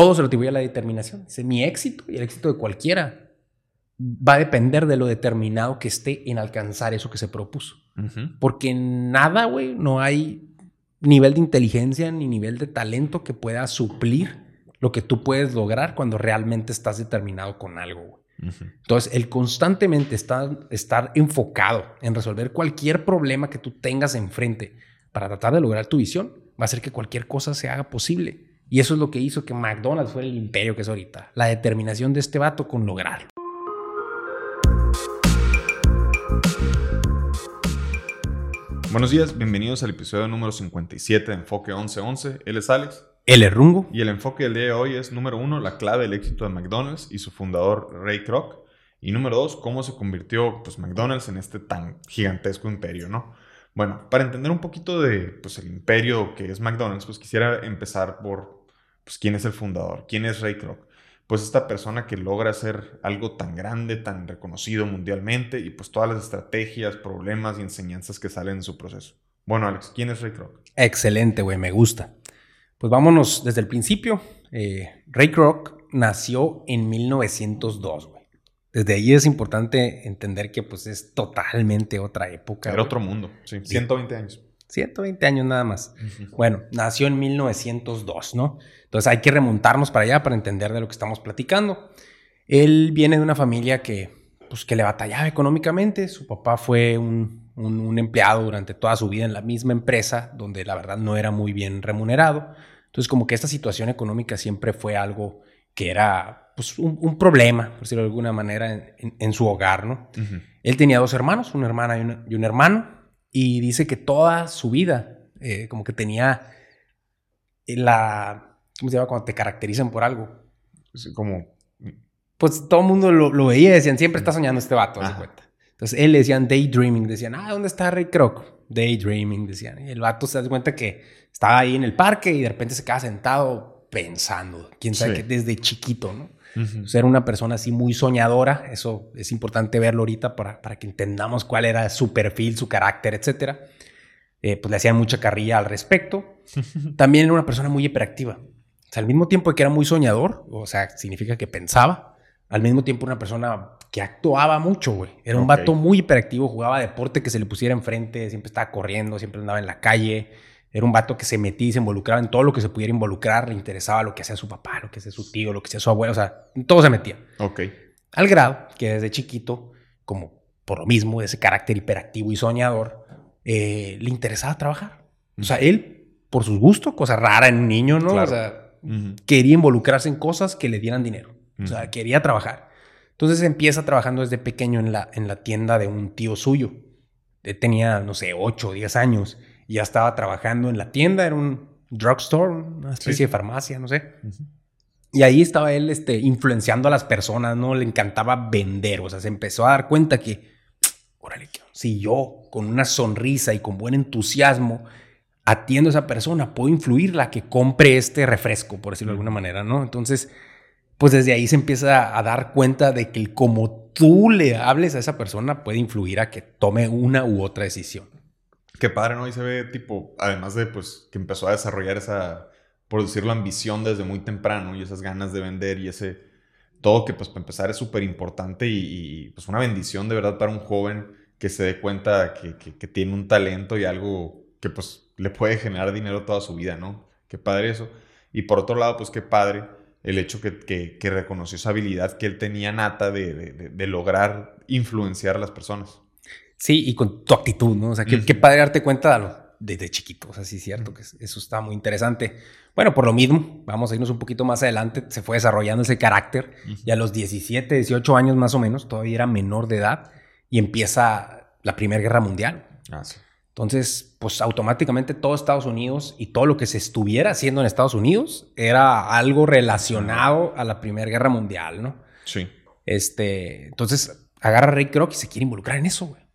todo se lo atribuye a la determinación. Dice, mi éxito y el éxito de cualquiera va a depender de lo determinado que esté en alcanzar eso que se propuso. Porque nada, güey, no hay nivel de inteligencia ni nivel de talento que pueda suplir lo que tú puedes lograr cuando realmente estás determinado con algo. Entonces, el constantemente estar, estar enfocado en resolver cualquier problema que tú tengas enfrente para tratar de lograr tu visión va a hacer que cualquier cosa se haga posible. Y eso es lo que hizo que McDonald's fuera el imperio que es ahorita. La determinación de este vato con lograrlo. Buenos días, bienvenidos al episodio número 57 de Enfoque 1111. Él es Alex. Él es Rungo. Y el enfoque del día de hoy es, número uno, la clave del éxito de McDonald's y su fundador Ray Kroc. Y número dos, cómo se convirtió pues, McDonald's en este tan gigantesco imperio, ¿no? Bueno, para entender un poquito de pues, el imperio que es McDonald's, pues quisiera empezar por pues, quién es el fundador, quién es Ray Kroc pues esta persona que logra hacer algo tan grande, tan reconocido mundialmente y pues todas las estrategias, problemas y enseñanzas que salen en su proceso. Bueno, Alex, ¿quién es Ray Kroc? Excelente, güey, me gusta. Pues vámonos desde el principio. Eh, Ray Kroc nació en 1902, güey. Desde ahí es importante entender que pues es totalmente otra época. Era otro mundo, sí. 120 años. 120 años nada más. Bueno, nació en 1902, ¿no? Entonces hay que remontarnos para allá para entender de lo que estamos platicando. Él viene de una familia que, pues, que le batallaba económicamente. Su papá fue un, un, empleado durante toda su vida en la misma empresa, donde la verdad no era muy bien remunerado. Entonces como que esta situación económica siempre fue algo que era pues, un, problema, por decirlo de alguna manera, en, su hogar, ¿no? Él tenía dos hermanos, una hermana y, y un hermano y dice que toda su vida, eh, como que tenía la. ¿Cómo se llama? Cuando te caracterizan por algo. Como. Pues todo el mundo lo, veía y decían, siempre está soñando este vato, se cuenta. Entonces él le decían daydreaming, decían, ah, ¿dónde está Ray Kroc? Daydreaming, decían. Y el vato se da cuenta que estaba ahí en el parque y de repente se queda sentado pensando, quién sabe que desde chiquito, ¿no? Ser una persona así muy soñadora, eso es importante verlo ahorita para, para que entendamos cuál era su perfil, su carácter, etc. Eh, pues le hacían mucha carrilla al respecto. También era una persona muy hiperactiva. O sea, al mismo tiempo que era muy soñador, o sea, significa que pensaba, al mismo tiempo una persona que actuaba mucho, güey. Era un vato muy hiperactivo, jugaba deporte que se le pusiera enfrente, siempre estaba corriendo, siempre andaba en la calle. Era un vato que se metía y se involucraba en todo lo que se pudiera involucrar. Le interesaba lo que hacía su papá, lo que hacía su tío, lo que hacía su abuelo. O sea, todo se metía. Ok. Al grado que desde chiquito, como por lo mismo, ese carácter hiperactivo y soñador, eh, le interesaba trabajar. O sea, él, por sus gustos, cosa rara en un niño, ¿no? O sea, quería involucrarse en cosas que le dieran dinero. O sea, quería trabajar. Entonces empieza trabajando desde pequeño en la, en la tienda de un tío suyo. Él tenía, no sé, 8 o 10 años ya estaba trabajando en la tienda, era un drugstore, una especie de farmacia, no sé. Y ahí estaba él este, influenciando a las personas, ¿no? Le encantaba vender, o sea, se empezó a dar cuenta que, órale, si yo con una sonrisa y con buen entusiasmo atiendo a esa persona, puedo influirla que compre este refresco, por decirlo de alguna manera, ¿no? Entonces, pues desde ahí se empieza a dar cuenta de que como tú le hables a esa persona puede influir a que tome una u otra decisión. Qué padre, ¿no? Y se ve tipo, además de pues que empezó a desarrollar esa, por decirlo, ambición desde muy temprano y esas ganas de vender y ese, todo que pues para empezar es súper importante y, pues una bendición de verdad para un joven que se dé cuenta que, que, tiene un talento y algo que pues le puede generar dinero toda su vida, ¿no? Qué padre eso. Y por otro lado, pues qué padre el hecho que, que reconoció esa habilidad que él tenía nata de, de, de lograr influenciar a las personas. Sí, y con tu actitud, ¿no? O sea, qué, padre darte cuenta desde chiquito. O sea, sí es cierto que eso está muy interesante. Bueno, por lo mismo, vamos a irnos un poquito más adelante, se fue desarrollando ese carácter y a los 17, 18 años más o menos, todavía era menor de edad y empieza la Primera Guerra Mundial. Ah, sí. Entonces, pues automáticamente todo Estados Unidos y todo lo que se estuviera haciendo en Estados Unidos era algo relacionado a la Primera Guerra Mundial, ¿no? Sí. Este, entonces agarra a Ray Kroc y se quiere involucrar en eso, güey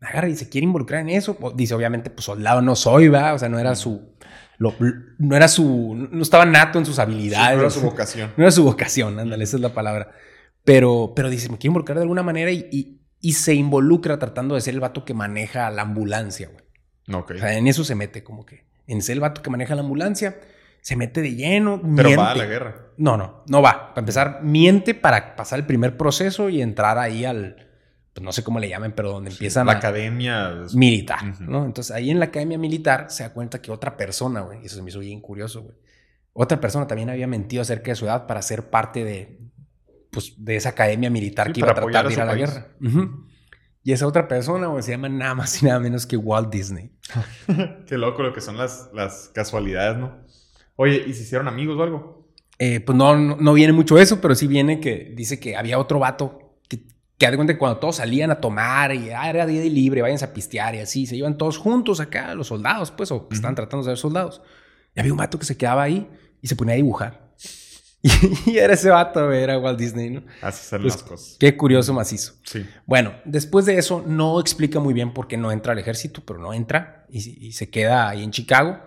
agarra y se quiere involucrar en eso. Dice, obviamente, pues soldado no soy, va. O sea, no era su. no era su. No estaba nato en sus habilidades. no era su vocación. No era su vocación, ándale, esa es la palabra. Pero, pero dice, me quiero involucrar de alguna manera y, y, se involucra tratando de ser el vato que maneja la ambulancia, güey. Ok. O sea, en eso se mete, como que. En ser el vato que maneja la ambulancia. se mete de lleno. Pero va a la guerra. No, no, no va. Para empezar, miente para pasar el primer proceso y entrar ahí al, pues no sé cómo le llamen, pero donde empiezan la academia militar, ¿no? Entonces ahí en la academia militar se da cuenta que otra persona, güey, eso se me hizo bien curioso, güey. Otra persona también había mentido acerca de su edad para ser parte de, pues, de esa academia militar que iba a tratar de ir a, la guerra. Y esa otra persona, se llama nada más y nada menos que Walt Disney. Qué loco lo que son las, las casualidades, ¿no? Oye, ¿y se hicieron amigos o algo? Eh, pues no, no, viene mucho eso, pero sí viene que dice que había otro vato que, que de cuenta que cuando todos salían a tomar y ah, era día de libre, váyanse a pistear y así, se iban todos juntos acá, los soldados, pues, o que están tratando de ser soldados. Y había un vato que se quedaba ahí y se ponía a dibujar. Y era ese vato, era Walt Disney, ¿no? Así son pues, las cosas. Qué curioso macizo. Sí. Bueno, después de eso, no explica muy bien por qué no entra al ejército, pero no entra y, se queda ahí en Chicago.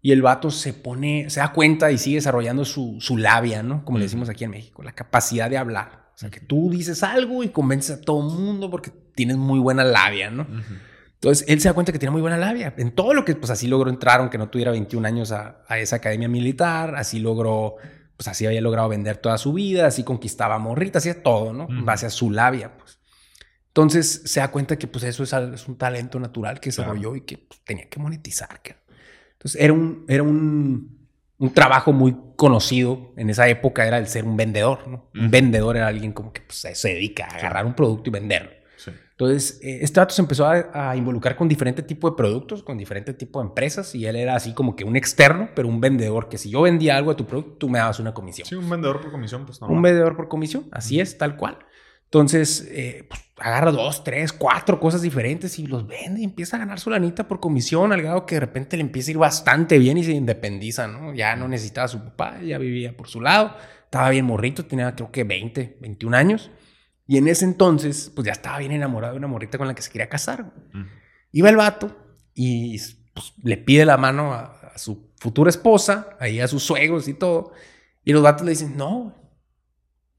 Y el vato se pone, se da cuenta y sigue desarrollando su, su labia, ¿no? Como le decimos aquí en México, la capacidad de hablar. O sea, que tú dices algo y convences a todo el mundo porque tienes muy buena labia, ¿no? Entonces, él se da cuenta que tiene muy buena labia. En todo lo que, pues así logró entrar, aunque no tuviera 21 años a, esa academia militar, así logró, pues así había logrado vender toda su vida, así conquistaba morritas, hacía todo, ¿no? En base a su labia, pues. Entonces, se da cuenta que, pues eso es, es un talento natural que desarrolló y que pues, tenía que monetizar. Entonces, era un, era un, un, trabajo muy conocido en esa época, era el ser un vendedor, ¿no? Un vendedor era alguien como que pues, se dedica a agarrar un producto y venderlo. Entonces, eh, este dato se empezó a, involucrar con diferente tipo de productos, con diferente tipo de empresas, y él era así como que un externo, pero un vendedor, que si yo vendía algo de tu producto, tú me dabas una comisión. Sí, un vendedor por comisión, pues no. Un vendedor por comisión, así es, tal cual. Entonces, eh, pues, agarra dos, tres, cuatro cosas diferentes y los vende y empieza a ganar su lanita por comisión, al grado que de repente le empieza a ir bastante bien y se independiza, ¿no? Ya no necesitaba a su papá, ya vivía por su lado, estaba bien morrito, tenía creo que 20, 21 años. Y en ese entonces, pues ya estaba bien enamorado de una morrita con la que se quería casar. Iba el vato y pues, le pide la mano a, su futura esposa, ahí a sus suegros y todo. Y los vatos le dicen, no,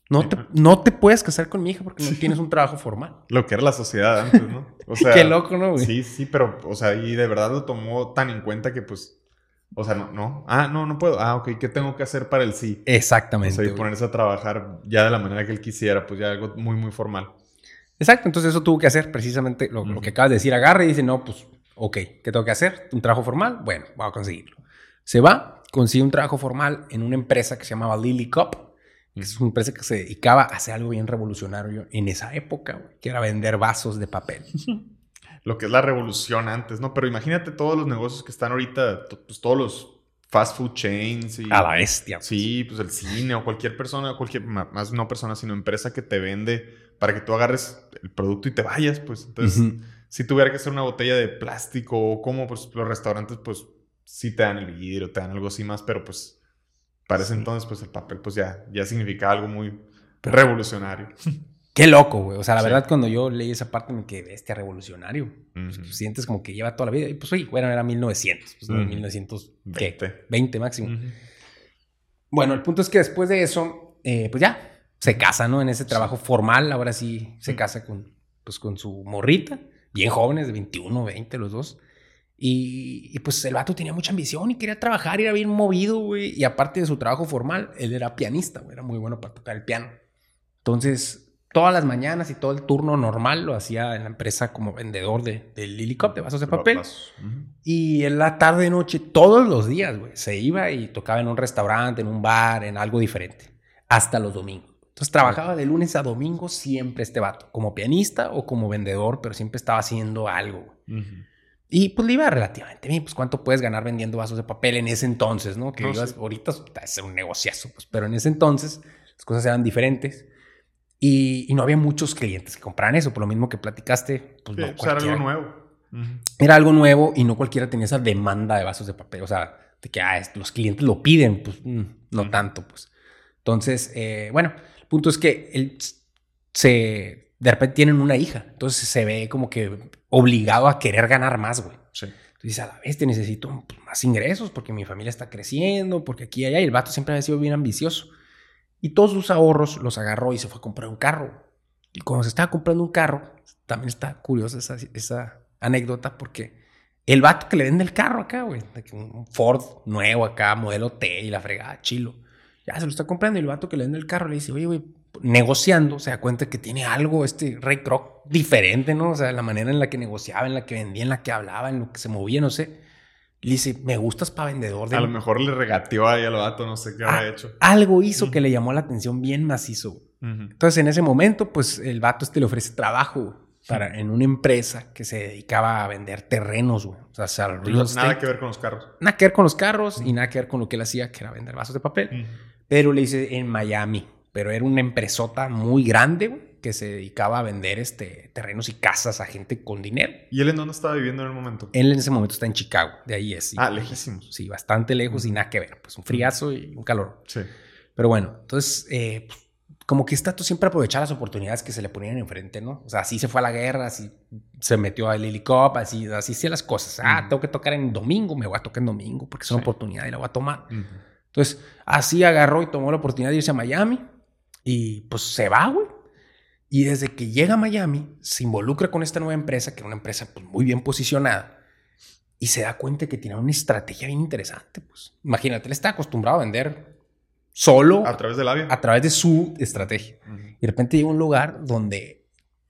no te, no te puedes casar con mi hija porque no tienes un trabajo formal. Lo que era la sociedad antes, ¿no? O sea, Qué loco, ¿no, Sí, sí, pero, o sea, y de verdad lo tomó tan en cuenta que, pues, o sea, no, no. Ah, no, no puedo. Ah, ok. ¿Qué tengo que hacer para el sí? Exactamente. O sea, y ponerse a trabajar ya de la manera que él quisiera, pues ya algo muy, muy formal. Exacto. Entonces eso tuvo que hacer precisamente lo, que acabas de decir. Agarra y dice, no, pues, ok, ¿qué tengo que hacer? ¿Un trabajo formal? Bueno, voy a conseguirlo. Se va, consigue un trabajo formal en una empresa que se llamaba Lily Cup. Que es una empresa que se dedicaba a hacer algo bien revolucionario en esa época, que era vender vasos de papel. lo que es la revolución antes, ¿no? Pero imagínate todos los negocios que están ahorita, pues todos los fast food chains. Y, a la bestia. Pues. Sí, pues el cine o cualquier persona, cualquier, más no persona, sino empresa que te vende para que tú agarres el producto y te vayas, pues. Entonces, si tuviera que ser una botella de plástico o como, pues los restaurantes, pues sí te dan el vidrio, te dan algo así más, pero pues para ese entonces, pues el papel, pues ya, ya significa algo muy revolucionario. Qué loco, güey. O sea, la verdad, cuando yo leí esa parte me quedé bestia revolucionario. Pues, sientes como que lleva toda la vida. Y pues, oye, bueno, era 1900. Pues, 1920. 20 máximo. Bueno, el punto es que después de eso, eh, pues ya, se casa, ¿no? En ese trabajo formal. Ahora sí se casa con, pues, con su morrita. Bien jóvenes, de 21, 20, los dos. Y, y, pues el vato tenía mucha ambición y quería trabajar, y era bien movido, güey. Y aparte de su trabajo formal, él era pianista, güey. Era muy bueno para tocar el piano. Entonces, todas las mañanas y todo el turno normal lo hacía en la empresa como vendedor de, de Lily de vasos de papel. Y en la tarde noche, todos los días, güey, se iba y tocaba en un restaurante, en un bar, en algo diferente. Hasta los domingos. Entonces trabajaba de lunes a domingo siempre este vato, como pianista o como vendedor, pero siempre estaba haciendo algo. Y pues le iba relativamente bien, pues cuánto puedes ganar vendiendo vasos de papel en ese entonces, ¿no? Que ibas, ahorita es un negociazo, pues, pero en ese entonces las cosas eran diferentes. Y, no había muchos clientes que compraran eso, por lo mismo que platicaste. Pues no pues, era algo nuevo. Era algo nuevo y no cualquiera tenía esa demanda de vasos de papel. O sea, de que ah, los clientes lo piden, pues mm, no tanto, pues. Entonces, eh, bueno, el punto es que él se, de repente tienen una hija, entonces se ve como que obligado a querer ganar más, güey. Sí. Entonces a la vez te necesito pues, más ingresos porque mi familia está creciendo, porque aquí y allá, y el vato siempre ha sido bien ambicioso. Y todos sus ahorros los agarró y se fue a comprar un carro. Y cuando se estaba comprando un carro, también está curiosa esa, anécdota porque El vato que le vende el carro acá, güey. Un Ford nuevo acá, modelo T y la fregada, chilo. Ya se lo está comprando y el vato que le vende el carro le dice, oye, güey, negociando, se da cuenta que tiene algo este Ray Kroc diferente, ¿no? O sea, la manera en la que negociaba, en la que vendía, en la que hablaba, en lo que se movía, no sé. Le dice, me gustas para vendedor. De... A lo mejor le regateó ahí al vato, no sé qué había hecho. Algo hizo que le llamó la atención bien macizo. Entonces, en ese momento, pues el vato este le ofrece trabajo, para, en una empresa que se dedicaba a vender terrenos, güey. O sea, Nada que ver con los carros. Nada que ver con los carros y nada que ver con lo que él hacía, que era vender vasos de papel. Pero le hice en Miami. Pero era una empresota muy grande, güey, que se dedicaba a vender este, terrenos y casas a gente con dinero. ¿Y él en dónde estaba viviendo en el momento? Él en ese momento está en Chicago, de ahí es. ah, lejísimos. Sí, bastante lejos y nada que ver. Pues un friazo y un calor. Sí. Pero bueno, entonces, eh, como que está tú siempre aprovechar las oportunidades que se le ponían enfrente, ¿no? O sea, así se fue a la guerra, así se metió al helicóptero, así, así hacía las cosas. Ah, tengo que tocar en domingo, me voy a tocar en domingo porque es una oportunidad y la voy a tomar. Entonces, así agarró y tomó la oportunidad de irse a Miami y pues se va, güey. Y desde que llega a Miami, se involucra con esta nueva empresa, que era una empresa pues, muy bien posicionada, y se da cuenta que tiene una estrategia bien interesante. Pues imagínate, él está acostumbrado a vender solo. A través de labia. A través de su estrategia. Y de repente llega un lugar donde,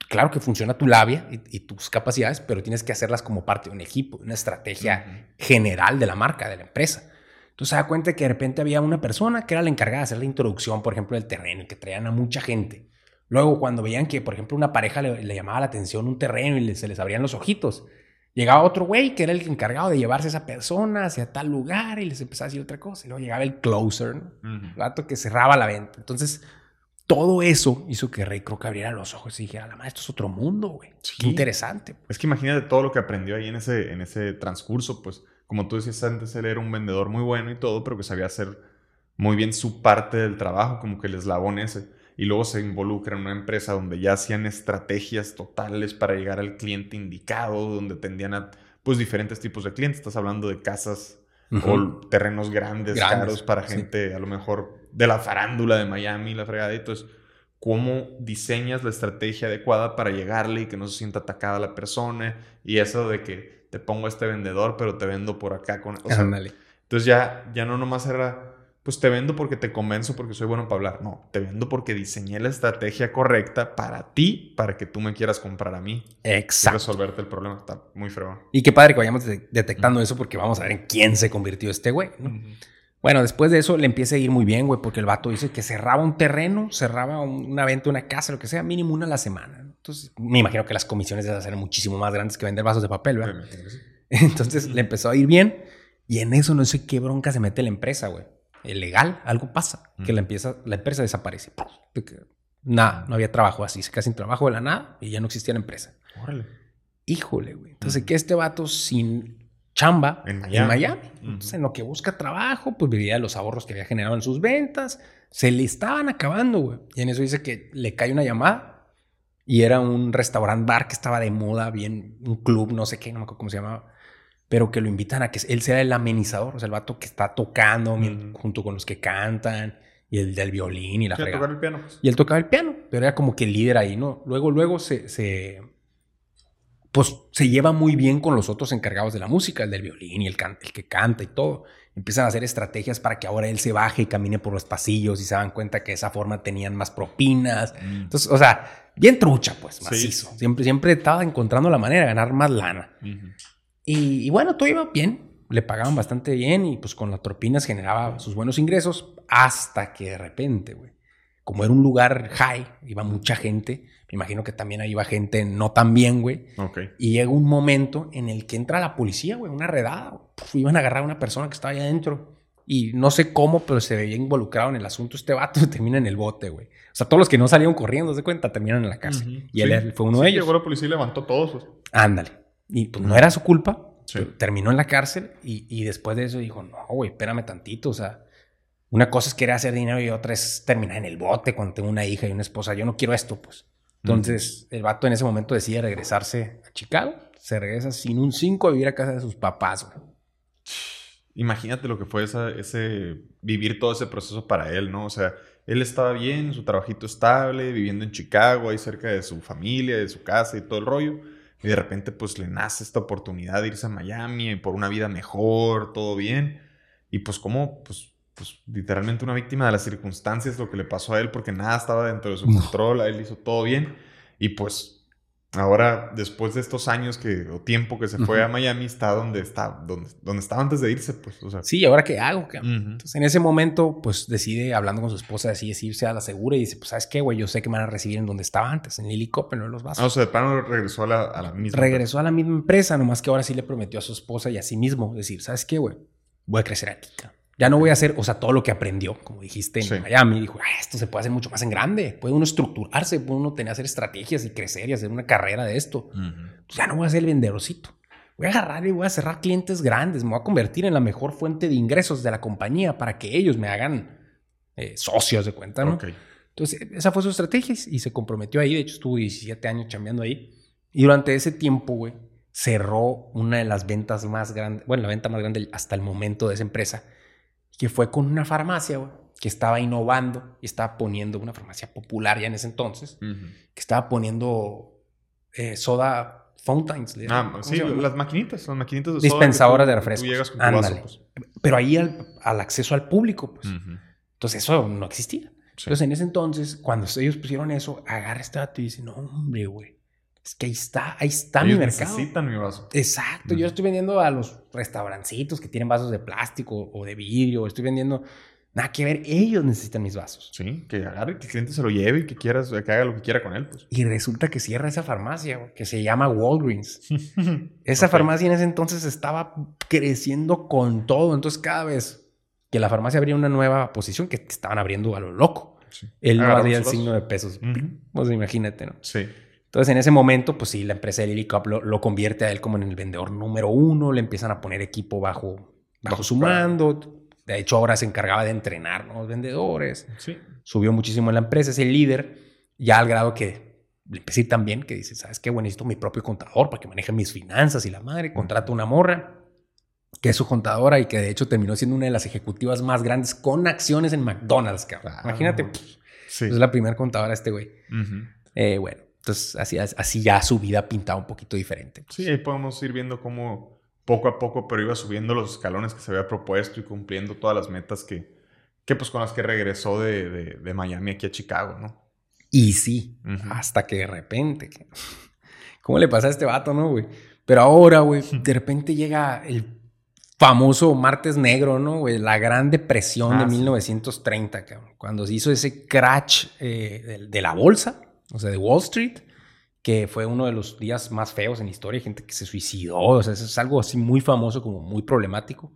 claro que funciona tu labia y, tus capacidades, pero tienes que hacerlas como parte de un equipo, de una estrategia general de la marca, de la empresa. Entonces se da cuenta que de repente había una persona que era la encargada de hacer la introducción, por ejemplo, del terreno y que traían a mucha gente. Luego, cuando veían que, por ejemplo, una pareja le, le llamaba la atención un terreno y se les abrían los ojitos, Llegaba otro güey que era el encargado de llevarse a esa persona hacia tal lugar y les empezaba a decir otra cosa. Y luego llegaba el closer, el gato que cerraba la venta. Entonces, todo eso hizo que Rey Kroc abriera los ojos y dijera, la madre, esto es otro mundo, güey. Qué interesante. Pues. Es que imagínate todo lo que aprendió ahí en ese, en ese transcurso. Pues, como tú decías antes, él era un vendedor muy bueno y todo, pero que sabía hacer muy bien su parte del trabajo, como que el eslabón ese y luego se involucra en una empresa donde ya hacían estrategias totales para llegar al cliente indicado, donde tendían a pues diferentes tipos de clientes. Estás hablando de casas o terrenos grandes, caros para gente a lo mejor de la farándula de Miami, la fregada. Entonces, ¿cómo diseñas la estrategia adecuada para llegarle y que no se sienta atacada la persona? Y eso de que te pongo este vendedor, pero te vendo por acá con... O entonces ya, ya no nomás era pues te vendo porque te convenzo porque soy bueno para hablar. No, te vendo porque diseñé la estrategia correcta para ti, para que tú me quieras comprar a mí. Exacto. Y resolverte el problema. Está muy feo. Y qué padre que vayamos detectando eso porque vamos a ver en quién se convirtió este güey. Bueno, después de eso le empieza a ir muy bien, güey, porque el vato dice que cerraba un terreno, cerraba una venta, una casa, lo que sea, mínimo una a la semana. Entonces, me imagino que las comisiones deben ser muchísimo más grandes que vender vasos de papel, ¿verdad? Entonces le empezó a ir bien y en eso no sé qué bronca se mete la empresa, güey legal, algo pasa, que la, empieza, la empresa desaparece. Nada, no había trabajo así, se queda sin trabajo de la nada y ya no existía la empresa. Órale. Híjole, güey. Entonces, que este vato sin chamba en Miami. Entonces, en lo que busca trabajo, pues vivía de los ahorros que había generado en sus ventas. Se le estaban acabando, güey. Y en eso dice que le cae una llamada y era un restaurant bar que estaba de moda, bien, un club, no sé qué, no me acuerdo cómo se llamaba pero que lo invitan a que él sea el amenizador, o sea, el vato que está tocando junto con los que cantan y el del violín y la fregada. el piano. Y él tocaba el piano, pero era como que el líder ahí, ¿no? Luego, luego se, se, pues se lleva muy bien con los otros encargados de la música, el del violín y el, el que canta y todo. Empiezan a hacer estrategias para que ahora él se baje y camine por los pasillos y se dan cuenta que de esa forma tenían más propinas. Mm. Entonces, o sea, bien trucha, pues, macizo. Siempre, siempre estaba encontrando la manera de ganar más lana. Y, bueno, todo iba bien. Le pagaban bastante bien y pues con las propinas generaba sus buenos ingresos hasta que de repente, güey, como era un lugar high, iba mucha gente. Me imagino que también ahí iba gente no tan bien, güey. Y llega un momento en el que entra la policía, güey, una redada. iban a agarrar a una persona que estaba ahí adentro. Y no sé cómo, pero se veía involucrado en el asunto. Este vato termina en el bote, güey. O sea, todos los que no salieron corriendo, de cuenta, terminan en la cárcel. Y él fue uno de ellos. Llegó la policía y levantó todos. Pues. Ándale. Y pues no era su culpa. Terminó en la cárcel y, después de eso dijo, no, güey, espérame tantito. O sea, una cosa es querer hacer dinero y otra es terminar en el bote cuando tengo una hija y una esposa. Yo no quiero esto, pues. Entonces, el vato en ese momento decide regresarse a Chicago. Se regresa sin un 5 a vivir a casa de sus papás, Imagínate lo que fue ese vivir todo ese proceso para él, ¿no? O sea, él estaba bien, su trabajito estable, viviendo en Chicago, ahí cerca de su familia, de su casa y todo el rollo Y de repente, pues le nace esta oportunidad de irse a Miami y por una vida mejor, todo bien. Y pues, como, pues, pues literalmente una víctima de las circunstancias, lo que le pasó a él, porque nada estaba dentro de su control, a él hizo todo bien. Y pues Ahora, después de estos años que, o tiempo que se fue a Miami, está donde está, donde, donde estaba antes de irse, pues. O sea. Sí, ¿ahora qué hago? Entonces, en ese momento, pues decide, hablando con su esposa, decide irse a la segura y dice, pues, ¿sabes qué, güey? Yo sé que me van a recibir en donde estaba antes, en Lily Copper, no en los vasos. Ah, o sea, de plano regresó a la, a la misma Regresó a la misma empresa, nomás que ahora sí le prometió a su esposa y a sí mismo decir, ¿sabes qué, güey? Voy a crecer aquí, ya no voy a hacer, o sea, todo lo que aprendió, como dijiste en Miami, dijo, ah, esto se puede hacer mucho más en grande, puede uno estructurarse, puede uno tener, hacer estrategias y crecer y hacer una carrera de esto. Pues ya no voy a ser el vendedorcito. Voy a agarrar y voy a cerrar clientes grandes, me voy a convertir en la mejor fuente de ingresos de la compañía para que ellos me hagan eh, socios de cuenta, ¿no? Entonces, esa fue su estrategia y se comprometió ahí. De hecho, estuvo 17 años chambeando ahí. Y durante ese tiempo, güey, cerró una de las ventas más grandes, bueno, la venta más grande hasta el momento de esa empresa, que fue con una farmacia, que estaba innovando y estaba poniendo una farmacia popular ya en ese entonces, que estaba poniendo eh, soda fountains. Ah, sí, las maquinitas, las maquinitas de Dispensadoras de refrescos. Pues. Pero ahí al, acceso al público, pues. Entonces eso no existía. Entonces en ese entonces, cuando ellos pusieron eso, agarra este dato y dice, no, hombre, güey es que ahí está, ahí está mi mercado. necesitan mi vaso. Exacto. Yo estoy vendiendo a los restaurancitos que tienen vasos de plástico o de vidrio. Estoy vendiendo. Nada que ver, ellos necesitan mis vasos. Sí, que agarre, que el cliente se lo lleve y que, quieras, que haga lo que quiera con él. Pues. Y resulta que cierra esa farmacia, que se llama Walgreens. esa farmacia en ese entonces estaba creciendo con todo. Entonces, cada vez que la farmacia abría una nueva posición, que estaban abriendo a lo loco, él no hacía el signo de pesos. Pues imagínate, ¿no? Sí. Entonces, en ese momento, pues sí, la empresa de Lily Cup lo, convierte a él como en el vendedor número uno, le empiezan a poner equipo bajo, bajo su mando. De hecho, ahora se encargaba de entrenar los vendedores. Sí. Subió muchísimo en la empresa, es el líder, ya al grado que le empecé también que dice, ¿sabes qué? Bueno, necesito mi propio contador para que maneje mis finanzas y la madre. Contrata una morra que es su contadora y que de hecho terminó siendo una de las ejecutivas más grandes con acciones en McDonald's, cabrón. Imagínate, sí. es la primera contadora este güey. eh, bueno, entonces, así, así ya su vida pintaba un poquito diferente. Sí, ahí podemos ir viendo cómo poco a poco, pero iba subiendo los escalones que se había propuesto y cumpliendo todas las metas que, que pues con las que regresó de, de, Miami aquí a Chicago, ¿no? Y sí, hasta que de repente, ¿cómo le pasa a este vato, no, güey? Pero ahora, güey, de repente llega el famoso martes negro, ¿no, güey? La gran depresión de 1930, ah, cabrón, cuando se hizo ese crash eh, de la bolsa o sea, de Wall Street, que fue uno de los días más feos en la historia, gente que se suicidó, o sea, es algo así muy famoso, como muy problemático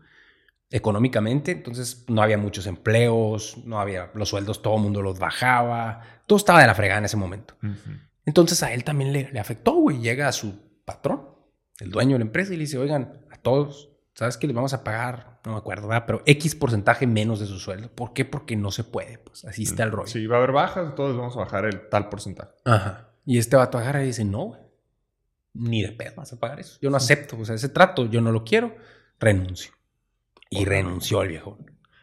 económicamente, entonces no había muchos empleos, no había los sueldos, todo el mundo los bajaba, todo estaba de la fregada en ese momento. Entonces a él también le, afectó, güey, llega a su patrón, el dueño de la empresa, y le dice, oigan, a todos, ¿sabes qué les vamos a pagar? No me acuerdo, ¿verdad? Pero X porcentaje menos de su sueldo. ¿Por qué? Porque no se puede. Pues así está el rollo. Si va a haber bajas, todos vamos a bajar el tal porcentaje. Ajá. Y este vato agarra y dice, no, ni de pedo vas a pagar eso. Yo no acepto, o sea, ese trato, yo no lo quiero, renuncio. Y renunció el viejo.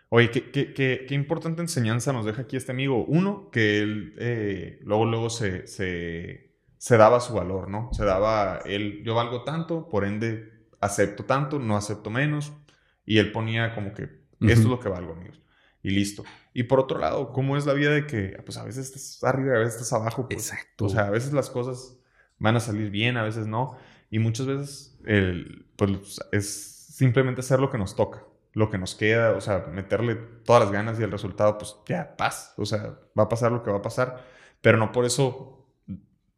Oye, ¿qué, qué, qué, importante enseñanza nos deja aquí este amigo. Uno, que él eh, luego, luego se, se, se daba su valor, ¿no? Se daba, él, yo valgo tanto, por ende acepto tanto, no acepto menos. Y él ponía como que esto es lo que valgo, amigos. Y listo. Y por otro lado, ¿cómo es la vida de que pues a veces estás arriba y a veces estás abajo? Pues? Exacto. O sea, a veces las cosas van a salir bien, a veces no. Y muchas veces el, pues, es simplemente hacer lo que nos toca, lo que nos queda, o sea, meterle todas las ganas y el resultado, pues ya, paz. O sea, va a pasar lo que va a pasar. Pero no por eso,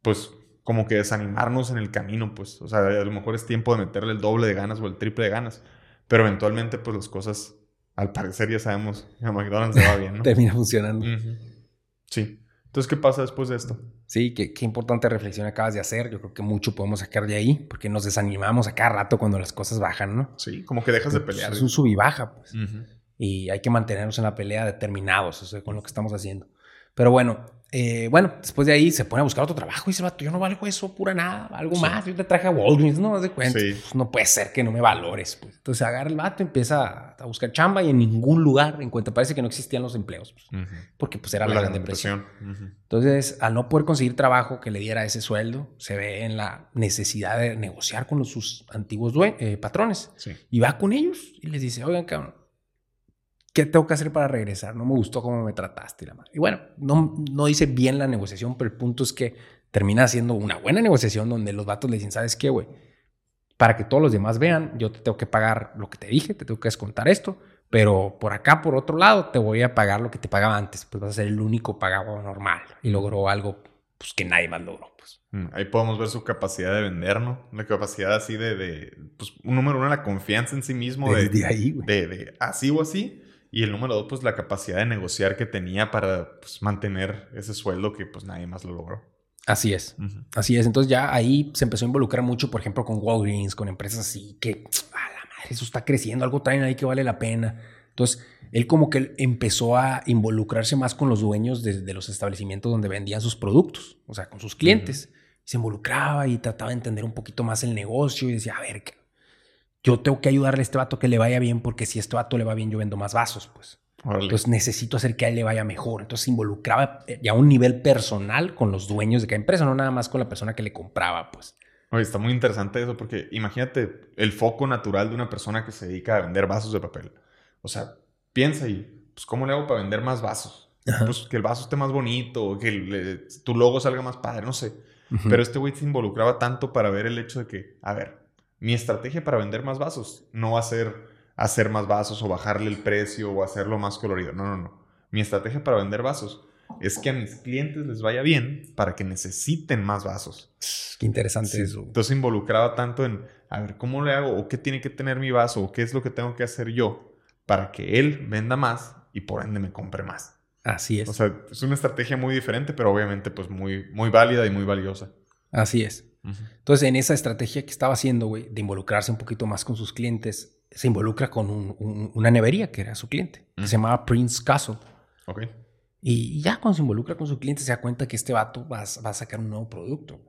pues como que desanimarnos en el camino, pues, o sea, a lo mejor es tiempo de meterle el doble de ganas o el triple de ganas, pero eventualmente, pues las cosas, al parecer ya sabemos, a McDonald's se va bien, ¿no? Termina funcionando. Sí. Entonces, ¿qué pasa después de esto? Sí, qué, qué, importante reflexión acabas de hacer. Yo creo que mucho podemos sacar de ahí, porque nos desanimamos a cada rato cuando las cosas bajan, ¿no? Sí, como que dejas de pelear. Es un sub y baja, pues. Y hay que mantenernos en la pelea determinados, con lo que estamos haciendo. Pero bueno, eh, bueno, después de ahí se pone a buscar otro trabajo y dice, vato, yo no valgo eso, pura nada, algo más. Yo te traje a Walgreens, ¿no? De cuenta. Pues, no puede ser que no me valores. Pues. Entonces agarra el vato, empieza a buscar chamba y en ningún lugar encuentra, parece que no existían los empleos. Pues, porque pues era la, gran depresión. Entonces, al no poder conseguir trabajo que le diera ese sueldo, se ve en la necesidad de negociar con sus antiguos eh, patrones. Y va con ellos y les dice, oigan, cabrón, ¿qué tengo que hacer para regresar? No me gustó cómo me trataste. La madre. Y bueno, no, no hice bien la negociación, pero el punto es que termina siendo una buena negociación donde los vatos le dicen, ¿sabes qué, güey? Para que todos los demás vean, yo te tengo que pagar lo que te dije, te tengo que descontar esto, pero por acá, por otro lado, te voy a pagar lo que te pagaba antes, pues vas a ser el único pagado normal. Y logró algo pues, que nadie más logró. Pues. Mm, ahí podemos ver su capacidad de vender, ¿no? La capacidad así de, de pues, un número uno, la confianza en sí mismo. de, ahí, güey. De, de así o así y el número dos, pues la capacidad de negociar que tenía para pues, mantener ese sueldo que pues nadie más lo logró. Así es, así es. Entonces ya ahí se empezó a involucrar mucho, por ejemplo, con Walgreens, con empresas así, que, a la madre, eso está creciendo, algo traen ahí que vale la pena. Entonces, él como que empezó a involucrarse más con los dueños de, los establecimientos donde vendían sus productos, o sea, con sus clientes. Se involucraba y trataba de entender un poquito más el negocio y decía, a ver, yo tengo que ayudarle a este vato que le vaya bien, porque si a este vato le va bien, yo vendo más vasos, pues. Entonces necesito hacer que a él le vaya mejor. Entonces se involucraba eh, ya a un nivel personal con los dueños de cada empresa, no nada más con la persona que le compraba, pues. Oye, está muy interesante eso, porque imagínate el foco natural de una persona que se dedica a vender vasos de papel. O sea, piensa y, pues, ¿cómo le hago para vender más vasos? Pues que el vaso esté más bonito, que tu logo salga más padre, no sé. Pero este güey se involucraba tanto para ver el hecho de que, a ver, mi estrategia para vender más vasos no va a ser hacer más vasos o bajarle el precio o hacerlo más colorido. No, no, no. Mi estrategia para vender vasos es que a mis clientes les vaya bien para que necesiten más vasos. Qué interesante eso. Entonces involucraba tanto en, a ver, ¿cómo le hago? ¿O qué tiene que tener mi vaso? ¿O qué es lo que tengo que hacer yo para que él venda más y por ende me compre más? Así es. O sea, es una estrategia muy diferente, pero obviamente pues muy, muy válida y muy valiosa. Así es. Entonces, en esa estrategia que estaba haciendo, güey, de involucrarse un poquito más con sus clientes, se involucra con una nevería que era su cliente, que se llamaba Prince Castle. Ok. Y ya cuando se involucra con su cliente, se da cuenta que este vato va, a sacar un nuevo producto.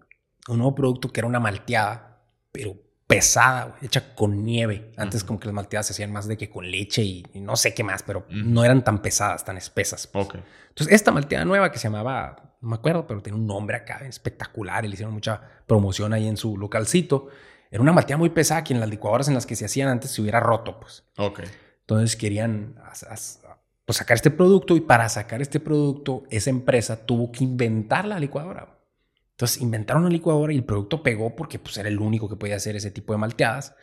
Un nuevo producto que era una malteada, pero pesada, hecha con nieve. Antes como que las malteadas se hacían más de que con leche y, no sé qué más, pero no eran tan pesadas, tan espesas. Pues. Okay. Entonces, esta malteada nueva que se llamaba no me acuerdo, pero tiene un nombre acá espectacular y le hicieron mucha promoción ahí en su localcito. Era una malteada muy pesada que en las licuadoras en las que se hacían antes se hubiera roto, pues. Ok. Entonces querían pues, sacar este producto y para sacar este producto esa empresa tuvo que inventar la licuadora. Entonces inventaron una licuadora y el producto pegó porque pues era el único que podía hacer ese tipo de malteadas.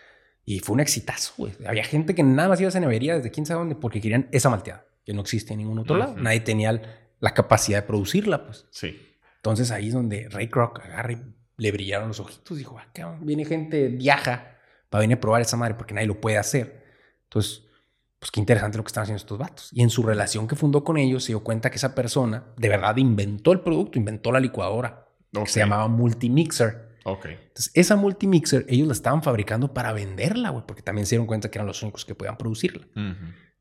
Y fue un exitazo, güey. Había gente que nada más iba a esa nevería desde quién sabe dónde porque querían esa malteada, que no existe en ningún otro lado. Nadie tenía el, la capacidad de producirla, pues. Sí. Entonces ahí es donde Ray Kroc agarra y le brillaron los ojitos. Dijo, ah, viene gente, viaja para venir a probar esa madre porque nadie lo puede hacer. Entonces, pues qué interesante lo que están haciendo estos vatos. Y en su relación que fundó con ellos, se dio cuenta que esa persona de verdad inventó el producto, inventó la licuadora, que se llamaba Multimixer. Ok. Entonces, esa Multimixer, ellos la estaban fabricando para venderla, güey, porque también se dieron cuenta que eran los únicos que podían producirla.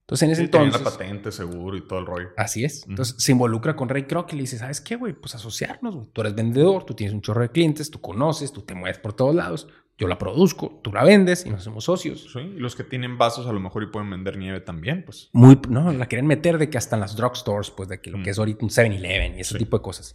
Entonces, en ese entonces. la patente, seguro y todo el rollo. Así es. Entonces, se involucra con Ray Kroc y le dice: ¿Sabes qué, güey? Pues asociarnos, güey. Tú eres vendedor, tú tienes un chorro de clientes, tú conoces, tú te mueves por todos lados. Yo la produzco, tú la vendes y nos hacemos socios. Sí, y los que tienen vasos a lo mejor y pueden vender nieve también, pues. Muy, no, la quieren meter de que hasta en las drugstores, pues de que lo que es ahorita un 7-Eleven y ese tipo de cosas.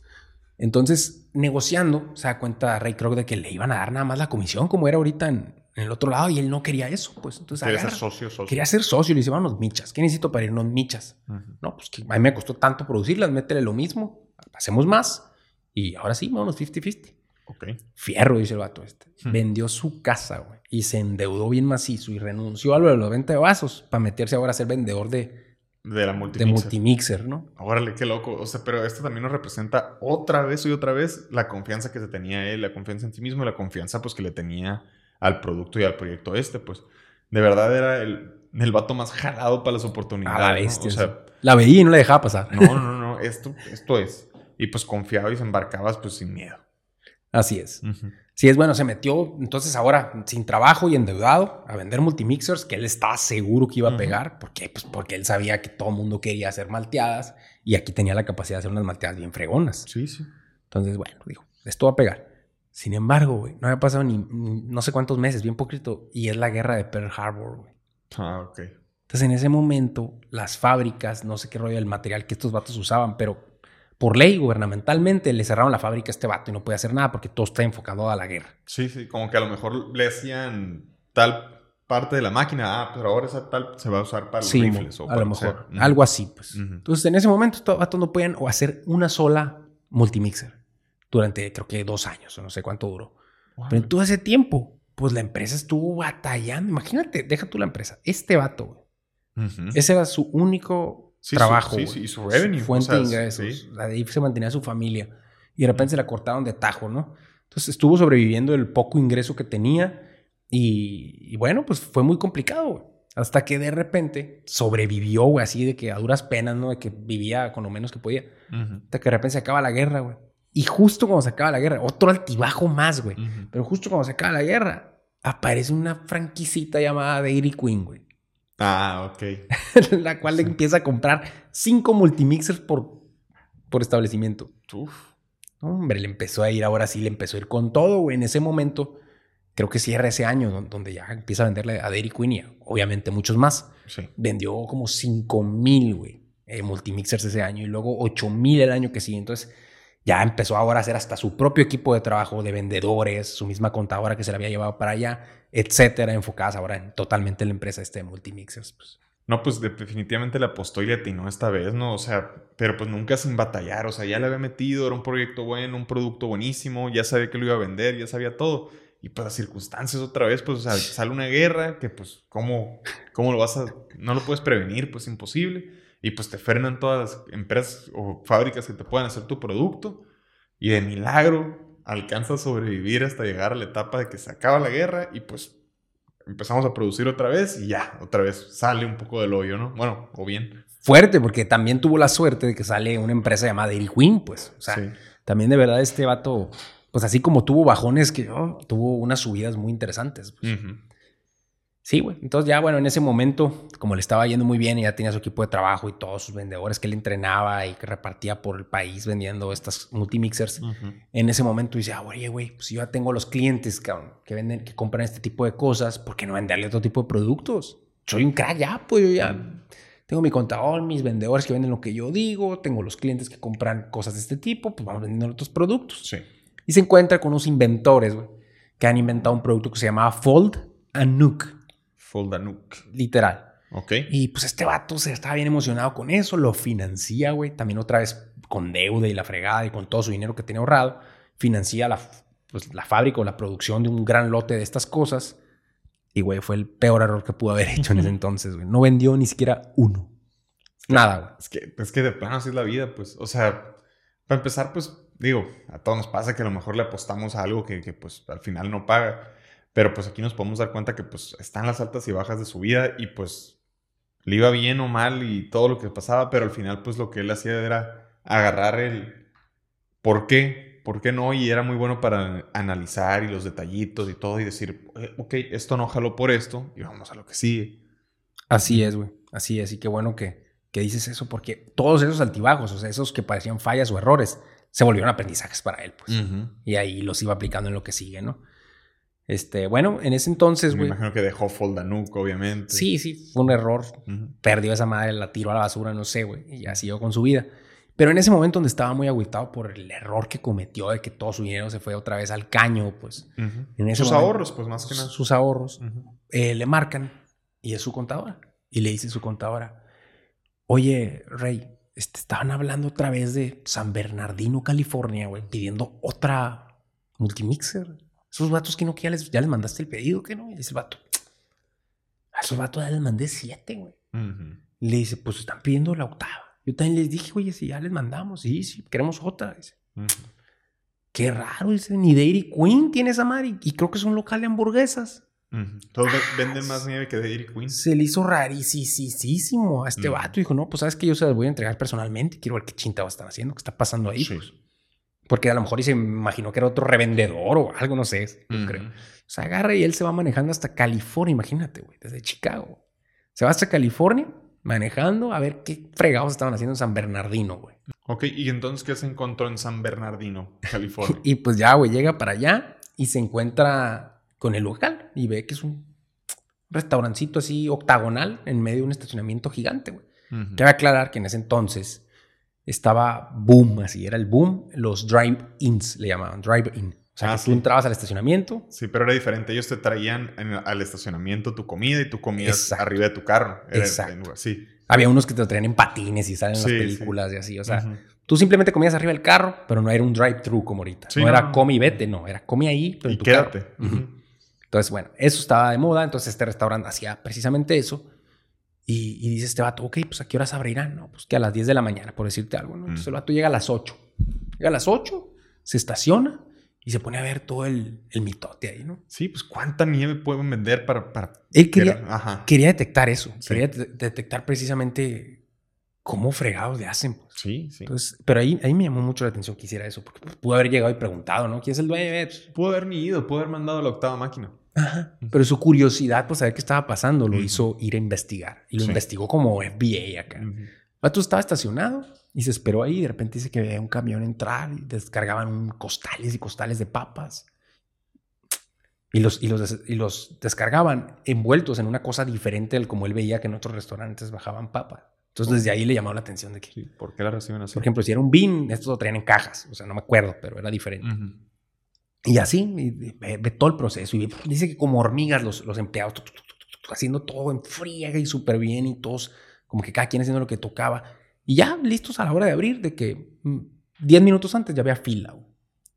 Entonces, negociando, se da cuenta Ray Kroc de que le iban a dar nada más la comisión, como era ahorita en, en el otro lado y él no quería eso, pues entonces quería ser socio, socio. Quería ser socio y le dice, vámonos michas, ¿qué necesito para irnos michas? No, pues que a mí me costó tanto producirlas, métele lo mismo, hacemos más y ahora sí, vámonos 50-50. Ok. Fierro, dice el vato este. Vendió su casa, güey, y se endeudó bien macizo y renunció a lo de venta de vasos para meterse ahora a ser vendedor de... De la multimixer. De multimixer, ¿no? Órale, qué loco. O sea, pero esto también nos representa otra vez y otra vez la confianza que se tenía él, la confianza en sí mismo y la confianza pues que le tenía al producto y al proyecto este, pues de verdad era el, el vato más jalado para las oportunidades. o sea, la veía y no la dejaba pasar. No, no, no, esto, esto es. Y pues confiaba y se embarcabas pues sin miedo. Así es. Sí, es bueno, se metió entonces ahora sin trabajo y endeudado a vender multimixers que él estaba seguro que iba a pegar. ¿Por qué? Pues porque él sabía que todo el mundo quería hacer malteadas y aquí tenía la capacidad de hacer unas malteadas bien fregonas. Sí, sí. Entonces, bueno, dijo, esto va a pegar. Sin embargo, güey, no había pasado ni, no sé cuántos meses, bien poquito, y es la guerra de Pearl Harbor, güey. Ah, ok. Entonces, en ese momento, las fábricas, no sé qué rollo del material que estos vatos usaban, pero por ley, gubernamentalmente, le cerraron la fábrica a este vato y no podía hacer nada porque todo está enfocado a la guerra. Sí, sí, como que a lo mejor le hacían tal parte de la máquina, ah, pero ahora esa tal se va a usar para los sí, rifles. O a lo mejor, algo así, pues. Entonces, en ese momento, estos vatos no podían o hacer una sola multimixer durante, creo que dos años, o no sé cuánto duró. Pero en todo ese tiempo, pues la empresa estuvo batallando. Imagínate, deja tú la empresa. Este vato, Ese era su único trabajo. sí, sí, y su revenue. Fuente de ingresos. La de ahí se mantenía su familia. Y de repente se la cortaron de tajo, ¿no? Entonces estuvo sobreviviendo el poco ingreso que tenía. Y, bueno, pues fue muy complicado, Hasta que de repente sobrevivió, güey, así de que a duras penas, ¿no? De que vivía con lo menos que podía. Hasta que de repente se acaba la guerra, güey. Y justo cuando se acaba la guerra, otro altibajo más, güey. Pero justo cuando se acaba la guerra, aparece una franquicita llamada Dairy Queen, güey. Ah, ok. la cual le empieza a comprar cinco multimixers por, por establecimiento. Uf. Hombre, le empezó a ir, ahora sí le empezó a ir con todo, güey. En ese momento, creo que cierra ese año donde ya empieza a venderle a Dairy Queen y obviamente muchos más. Sí. Vendió como cinco mil, güey, eh, multimixers ese año y luego ocho mil el año que sigue. Entonces, ya empezó ahora a hacer hasta su propio equipo de trabajo de vendedores, su misma contadora que se la había llevado para allá, etcétera, enfocadas ahora en totalmente la empresa este de Multimixers. Pues. No, pues definitivamente le apostó y le atinó esta vez, ¿no? O sea, pero pues nunca sin batallar, o sea, ya le había metido, era un proyecto bueno, un producto buenísimo, ya sabía que lo iba a vender, ya sabía todo. Y pues las circunstancias otra vez, pues, sale una guerra que pues, ¿cómo, cómo lo vas a...? No lo puedes prevenir, pues imposible y pues te frenan todas las empresas o fábricas que te puedan hacer tu producto y de milagro alcanza a sobrevivir hasta llegar a la etapa de que se acaba la guerra y pues empezamos a producir otra vez y ya, otra vez sale un poco del hoyo, ¿no? Bueno, o bien. Fuerte, porque también tuvo la suerte de que sale una empresa llamada Dairy Queen, pues, o sea, también de verdad este vato, pues así como tuvo bajones, que oh, tuvo unas subidas muy interesantes. Pues. Sí, güey. Entonces ya, bueno, en ese momento, como le estaba yendo muy bien y ya tenía su equipo de trabajo y todos sus vendedores que él entrenaba y que repartía por el país vendiendo estas multimixers, en ese momento dice, ah, oye, güey, pues yo ya tengo los clientes que venden, que compran este tipo de cosas, ¿por qué no venderle otro tipo de productos? Soy un crack ya, pues yo ya tengo mi contador, mis vendedores que venden lo que yo digo, tengo los clientes que compran cosas de este tipo, pues vamos vendiendo otros productos. Sí. Y se encuentra con unos inventores, güey, que han inventado un producto que se llamaba Fold Anook. Foldanuk. Literal. Ok. Y pues este vato se estaba bien emocionado con eso, lo financia, güey. También otra vez con deuda y la fregada y con todo su dinero que tenía ahorrado, financia la, pues, la fábrica o la producción de un gran lote de estas cosas. Y, güey, fue el peor error que pudo haber hecho en ese entonces, güey. No vendió ni siquiera uno. Nada, güey. Es que, es que de plano así es la vida, pues. O sea, para empezar, pues, digo, a todos nos pasa que a lo mejor le apostamos a algo que, que pues, al final no paga. Pero pues aquí nos podemos dar cuenta que pues están las altas y bajas de su vida y pues le iba bien o mal y todo lo que pasaba, pero al final pues lo que él hacía era agarrar el por qué, por qué no y era muy bueno para analizar y los detallitos y todo y decir, eh, ok, esto no jaló por esto y vamos a lo que sigue. Así es, güey, así es y qué bueno que, que dices eso porque todos esos altibajos, o sea, esos que parecían fallas o errores, se volvieron aprendizajes para él, pues. Y ahí los iba aplicando en lo que sigue, ¿no? Este, bueno, en ese entonces, güey. Me imagino que dejó Foldanuk, obviamente. Sí, sí, fue un error. Perdió esa madre, la tiró a la basura, no sé, güey. Y ya siguió con su vida. Pero en ese momento donde estaba muy agüitado por el error que cometió de que todo su dinero se fue otra vez al caño, pues. en sus ahorros, pues más que nada. Sus ahorros. Eh, le marcan y es su contadora. Y le dice su contadora, oye, Rey, este, estaban hablando otra vez de San Bernardino, California, güey, pidiendo otra multimixer. Esos vatos que no, que ya les, ya les mandaste el pedido, que no. Y dice el vato, a esos vatos ya les mandé siete, güey. Le dice, pues están pidiendo la octava. Yo también les dije, oye, si ya les mandamos, sí, sí, queremos otra. Dice. Qué raro, dice, ni Dairy Queen tiene esa madre. Y creo que es un local de hamburguesas. Todos venden más nieve que Dairy Queen. Se le hizo rarísimo a este vato. Dijo, no, pues sabes que yo se las voy a entregar personalmente. Quiero ver qué chinta va a estar haciendo, qué está pasando ahí. Pues. Porque a lo mejor y se imaginó que era otro revendedor o algo, no sé, yo creo. O sea, agarra y él se va manejando hasta California, imagínate, güey, desde Chicago. Se va hasta California manejando a ver qué fregados estaban haciendo en San Bernardino, güey. Ok, ¿y entonces qué se encontró en San Bernardino, California? y pues ya, güey, llega para allá y se encuentra con el local y ve que es un restaurancito así octagonal en medio de un estacionamiento gigante, güey. Cabe aclarar que en ese entonces estaba boom, así era el boom, los drive-ins le llamaban, drive-in. O sea, ah, tú entrabas al estacionamiento. Sí, pero era diferente. Ellos te traían al estacionamiento tu comida y tú comías arriba de tu carro. Exacto. sí. Había unos que te traían en patines y salen en las películas y así. O sea, tú simplemente comías arriba del carro, pero no era un drive-thru como ahorita. no, era come y vete, no. Era come ahí, pero en tu quédate. Entonces, bueno, eso estaba de moda. Entonces, este restaurante hacía precisamente eso. Y, y, dice este vato, ok, pues a qué horas abrirán? No, pues que a las 10 de la mañana, por decirte algo. ¿no? Entonces el vato llega a las 8. Llega a las 8, se estaciona y se pone a ver todo el, el mitote ahí, ¿no? Sí, pues cuánta nieve pueden vender para... para Él quería, quería detectar eso. Quería detectar precisamente cómo fregados le hacen. Pues. Sí, sí. Entonces, pero ahí, ahí me llamó mucho la atención que hiciera eso, porque pudo haber llegado y preguntado, ¿no? ¿Quién es el dueño? Pudo haber ni ido, pudo haber mandado a la octava máquina. Ajá. Pero su curiosidad por saber qué estaba pasando lo hizo ir a investigar. Y lo investigó como FBI acá. Uh estaba estacionado y se esperó ahí. De repente dice que veía un camión entrar y descargaban costales y costales de papas. Y los, y los, y los descargaban envueltos en una cosa diferente al como él veía que en otros restaurantes bajaban papas. Entonces desde ahí le llamó la atención de que... ¿Por qué la reciben así? Por ejemplo, si era un bean, estos lo traían en cajas. O sea, no me acuerdo, pero era diferente. Y así, ve, todo el proceso. Y dice que como hormigas los, los empleados, haciendo todo en friega y súper bien y todos, como que cada quien haciendo lo que tocaba. Y ya listos a la hora de abrir, de que 10 mm, minutos antes ya había fila.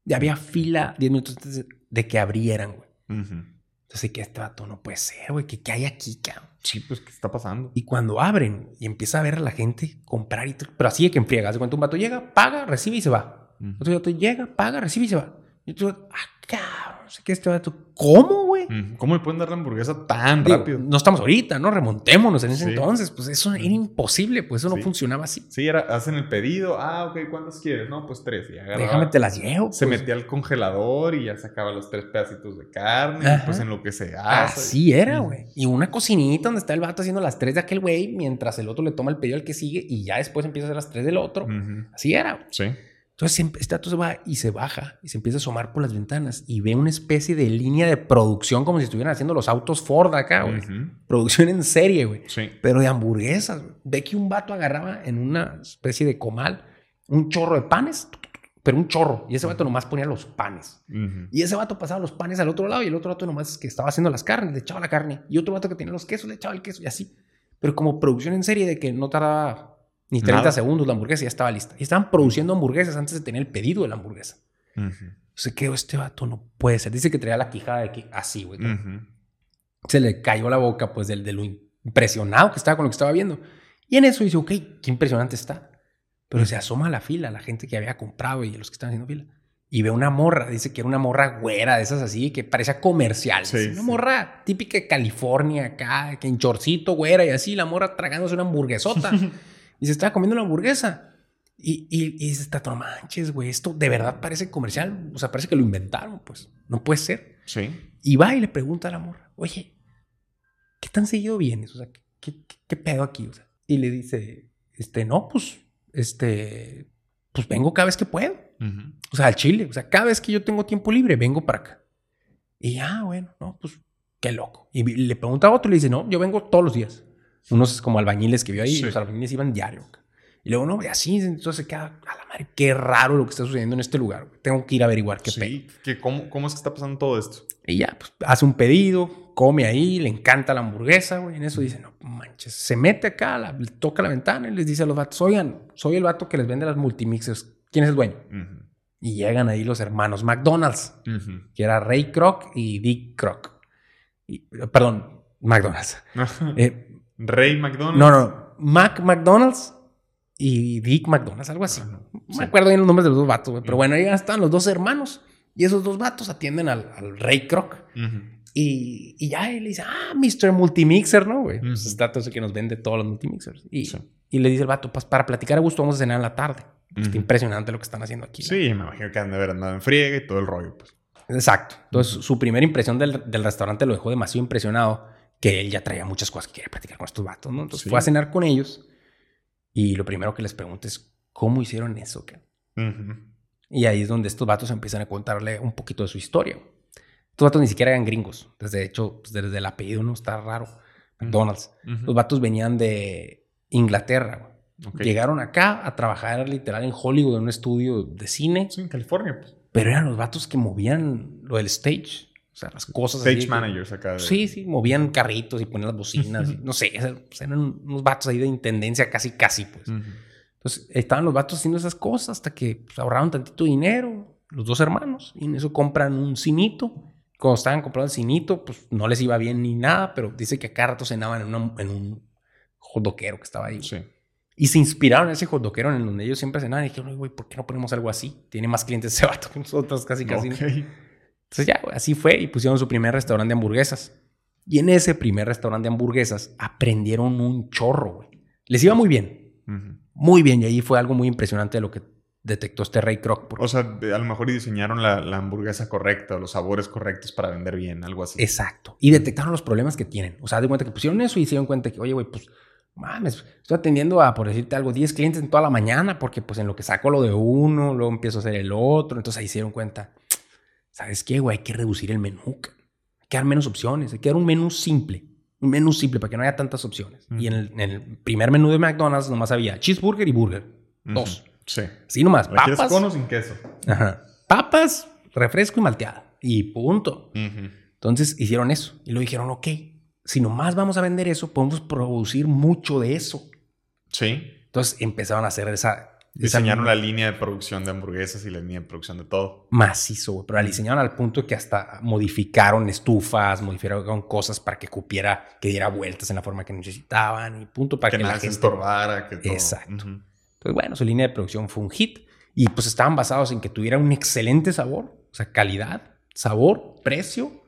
Ya había fila 10 minutos antes de que abrieran, güey. Entonces, que este vato no puede ser, güey. ¿Qué, hay aquí, cabrón? Sí, pues, ¿qué está pasando? Y cuando abren y empieza a ver a la gente comprar y Pero así de que en friega. Hace cuando un vato llega, paga, recibe y se va. Otro vato llega, paga, recibe y se va. Y tú, ah, cabrón, sé que este vato, ¿cómo, güey? ¿Cómo me pueden dar la hamburguesa tan rápido? No estamos ahorita, ¿no? Remontémonos en ese entonces. Pues eso era imposible, pues eso no funcionaba así. Sí, era, hacen el pedido, ah, ok, ¿cuántas quieres? No, pues tres. Y Déjame te las llevo. Se pues. metía al congelador y ya sacaba los tres pedacitos de carne, pues en lo que se hace. Así era, güey. Y una cocinita donde está el vato haciendo las tres de aquel güey, mientras el otro le toma el pedido al que sigue y ya después empieza a hacer las tres del otro. Así era. Sí. Entonces este dato se va y se baja y se empieza a asomar por las ventanas y ve una especie de línea de producción como si estuvieran haciendo los autos Ford acá, güey. Producción en serie, güey. Sí. Pero de hamburguesas. Ve que un vato agarraba en una especie de comal un chorro de panes, pero un chorro. Y ese vato nomás ponía los panes. Y ese vato pasaba los panes al otro lado y el otro vato nomás que estaba haciendo las carnes, le echaba la carne. Y otro vato que tenía los quesos, le echaba el queso y así. Pero como producción en serie de que no tardaba ni 30 segundos la hamburguesa ya estaba lista. Y estaban produciendo hamburguesas antes de tener el pedido de la hamburguesa. Se quedó este vato, no puede ser. Dice que traía la quijada de aquí así, güey. Se le cayó la boca, pues, del, de lo impresionado que estaba con lo que estaba viendo. Y en eso dice, ok, qué impresionante está. Pero se asoma a la fila, la gente que había comprado y los que estaban haciendo fila. Y ve una morra, dice que era una morra güera de esas así, que parecía comercial. una morra típica de California acá, que en chorcito güera y así, la morra tragándose una hamburguesota. y se estaba comiendo la hamburguesa. Y, y, y dice, no manches, güey, esto de verdad parece comercial. O sea, parece que lo inventaron, pues. No puede ser. Sí. Y va y le pregunta a la morra, oye, ¿qué tan seguido vienes? O sea, ¿qué, qué, pedo aquí? O sea, y le dice, este, no, pues, este, pues vengo cada vez que puedo. O sea, al Chile. O sea, cada vez que yo tengo tiempo libre, vengo para acá. Y ya, bueno, no, pues, qué loco. Y le pregunta a otro y le dice, no, yo vengo todos los días unos como albañiles que vio ahí, los albañiles iban diario. Y luego, no, y así, entonces se queda, a la madre, qué raro lo que está sucediendo en este lugar. Tengo que ir a averiguar qué sí, que cómo, ¿Cómo es que está pasando todo esto? Y ya, pues hace un pedido, come ahí, le encanta la hamburguesa, güey. En eso dice, no manches, se mete acá, toca la ventana y les dice a los vatos, oigan, soy el vato que les vende las multimixers. ¿Quién es el dueño? Y llegan ahí los hermanos McDonald's, que era Ray Kroc y Dick Kroc. Y, perdón, McDonald's. eh, Rey McDonald's. No, no. Mac McDonald's y Dick McDonald's, algo así. No me acuerdo bien los nombres de los dos vatos, Pero bueno, ahí están los dos hermanos. Y esos dos vatos atienden al, Rey Croc. y, y, ya él le dice, ah, Mr. Multimixer, ¿no, güey? Uh que nos vende todos los multimixers. Y, y le dice el vato, pues para platicar a gusto vamos a cenar en la tarde. Está impresionante lo que están haciendo aquí. Sí, me imagino que han de haber andado en friega y todo el rollo, pues. Exacto. Entonces, su primera impresión del, restaurante lo dejó demasiado impresionado que él ya traía muchas cosas que quería platicar con estos vatos, ¿no? Entonces fue a cenar con ellos y lo primero que les pregunto es, ¿cómo hicieron eso? Y ahí es donde estos vatos empiezan a contarle un poquito de su historia. Estos vatos ni siquiera eran gringos. Desde hecho, pues, desde el apellido no está raro. McDonald's. Los vatos venían de Inglaterra. Llegaron acá a trabajar literal en Hollywood, en un estudio de cine. Sí, en California. Pues. Pero eran los vatos que movían lo del stage. O sea, las cosas. Stage managers acá. Sí, sí, movían carritos y ponían las bocinas. no sé, pues, eran unos vatos ahí de intendencia casi, casi, pues. Entonces, estaban los vatos haciendo esas cosas hasta que pues, ahorraron tantito dinero, los dos hermanos, y en eso compran un cinito. Cuando estaban comprando el cinito, pues no les iba bien ni nada, pero dice que acá rato cenaban en, en un hotdoquero que estaba ahí. Sí. Y se inspiraron en ese hotdoquero en donde ellos siempre cenaban y dijeron, güey, ¿por qué no ponemos algo así? Tiene más clientes ese vato que nosotros, casi, casi. Entonces ya, así fue y pusieron su primer restaurante de hamburguesas. Y en ese primer restaurante de hamburguesas aprendieron un chorro, güey. Les iba muy bien. Muy bien. Y ahí fue algo muy impresionante de lo que detectó este Ray Kroc. O sea, a lo mejor diseñaron la, hamburguesa correcta, los sabores correctos para vender bien, algo así. Exacto. Y detectaron los problemas que tienen. O sea, de cuenta que pusieron eso y se dieron cuenta que, oye, güey, pues mames, estoy atendiendo a, por decirte algo, 10 clientes en toda la mañana, porque pues en lo que saco lo de uno, luego empiezo a hacer el otro, entonces ahí se dieron cuenta, ¿sabes qué, güey? Hay que reducir el menú, hay que dar menos opciones, hay que dar un menú simple, un menú simple para que no haya tantas opciones. Y en el, primer menú de McDonald's nomás había cheeseburger y burger, dos. Sí. Sí, nomás. Papas. con o sin queso? Ajá. Papas, refresco y malteada. Y punto. Entonces hicieron eso. Y lo dijeron, ok, si nomás vamos a vender eso, podemos producir mucho de eso. Sí. Entonces empezaron a hacer esa... Diseñaron la línea de producción de hamburguesas y la línea de producción de todo. Macizo, güey. Pero la diseñaron al punto que hasta modificaron estufas, modificaron cosas para que cupiera, que diera vueltas en la forma que necesitaban y punto para que, que la gente... estorbara, que todo. Exacto. Entonces, bueno, su línea de producción fue un hit y pues estaban basados en que tuviera un excelente sabor, o sea, calidad, sabor, precio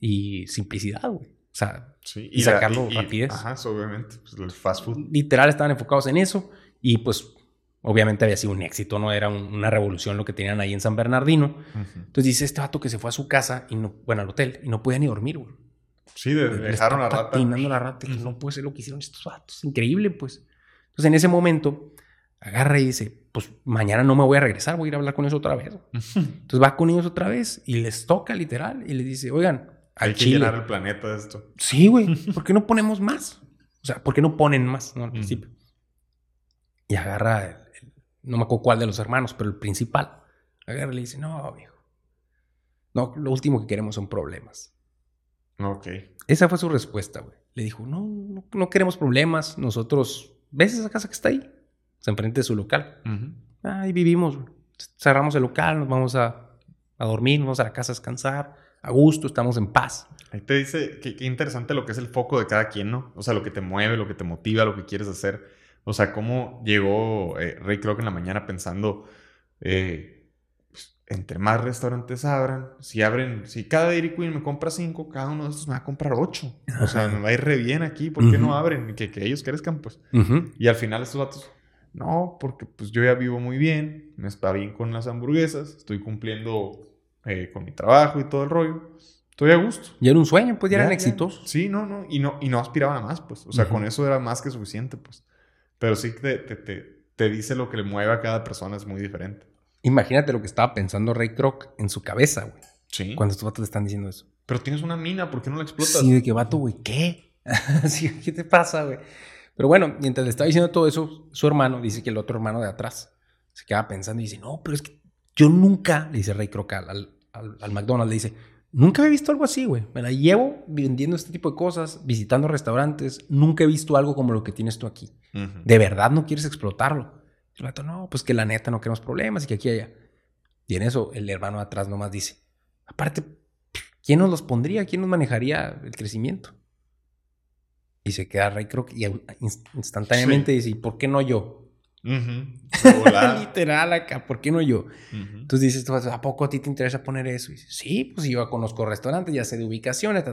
y simplicidad, güey. O sea, y, sacarlo rapidez. Ajá, obviamente, pues el fast food. Literal estaban enfocados en eso y pues obviamente había sido un éxito, ¿no? Era una revolución lo que tenían ahí en San Bernardino. Entonces dice este vato que se fue a su casa, y no, bueno, al hotel, y no podía ni dormir, güey. Sí, dejaron la rata. la rata, que no puede ser lo que hicieron estos vatos. Increíble, pues. Entonces en ese momento agarra y dice, pues mañana no me voy a regresar, voy a ir a hablar con ellos otra vez. Entonces va con ellos otra vez y les toca literal y les dice, oigan, hay que llenar el planeta de esto. Sí, güey. ¿Por qué no ponemos más? O sea, ¿por qué no ponen más? ¿no? Al principio. Y agarra, no me acuerdo cuál de los hermanos, pero el principal. Agarra y le dice, no, viejo. No, lo último que queremos son problemas. Ok. Esa fue su respuesta, güey. Le dijo, no, no, queremos problemas. Nosotros, ¿ves esa casa que está ahí? Se enfrente de su local. Ahí vivimos. Cerramos el local, nos vamos a, a dormir, nos vamos a la casa a descansar a gusto, estamos en paz. Ahí te dice que, interesante lo que es el foco de cada quien, ¿no? O sea, lo que te mueve, lo que te motiva, lo que quieres hacer. O sea, cómo llegó eh, Ray Kroc en la mañana pensando, eh, pues, entre más restaurantes abran, si abren, si cada Dairy Queen me compra cinco, cada uno de estos me va a comprar ocho. O sea, me va a ir re bien aquí, ¿por qué no abren? Que, que ellos crezcan, pues. Y al final estos datos, no, porque pues yo ya vivo muy bien, me está bien con las hamburguesas, estoy cumpliendo eh, con mi trabajo y todo el rollo. Estoy a gusto. Y era un sueño, pues ya, eran exitosos. Sí, no, no. Y, no. y no aspiraban a más, pues. O sea, con eso era más que suficiente, pues. Pero sí te, te, te, te, dice lo que le mueve a cada persona, es muy diferente. Imagínate lo que estaba pensando Ray Kroc en su cabeza, güey. Sí. Cuando estos vatos le están diciendo eso. Pero tienes una mina, ¿por qué no la explotas? Sí, de que vato, güey, ¿qué? ¿Qué te pasa, güey? Pero bueno, mientras le estaba diciendo todo eso, su hermano dice que el otro hermano de atrás se queda pensando y dice, no, pero es que yo nunca, le dice Ray Kroc al, al, McDonald's, le dice, nunca he visto algo así, güey. Me la llevo vendiendo este tipo de cosas, visitando restaurantes, nunca he visto algo como lo que tienes tú aquí. ¿De verdad no quieres explotarlo? El vato, no, pues que la neta no queremos problemas y que aquí haya. Y en eso el hermano atrás nomás dice, aparte, ¿quién nos los pondría? ¿Quién nos manejaría el crecimiento? Y se queda Ray Kroc y instantáneamente dice, ¿y por qué no yo? Literal acá, ¿por qué no yo? Entonces dices, ¿a poco a ti te interesa poner eso? Y dices, sí, pues yo conozco restaurantes, ya sé de ubicaciones,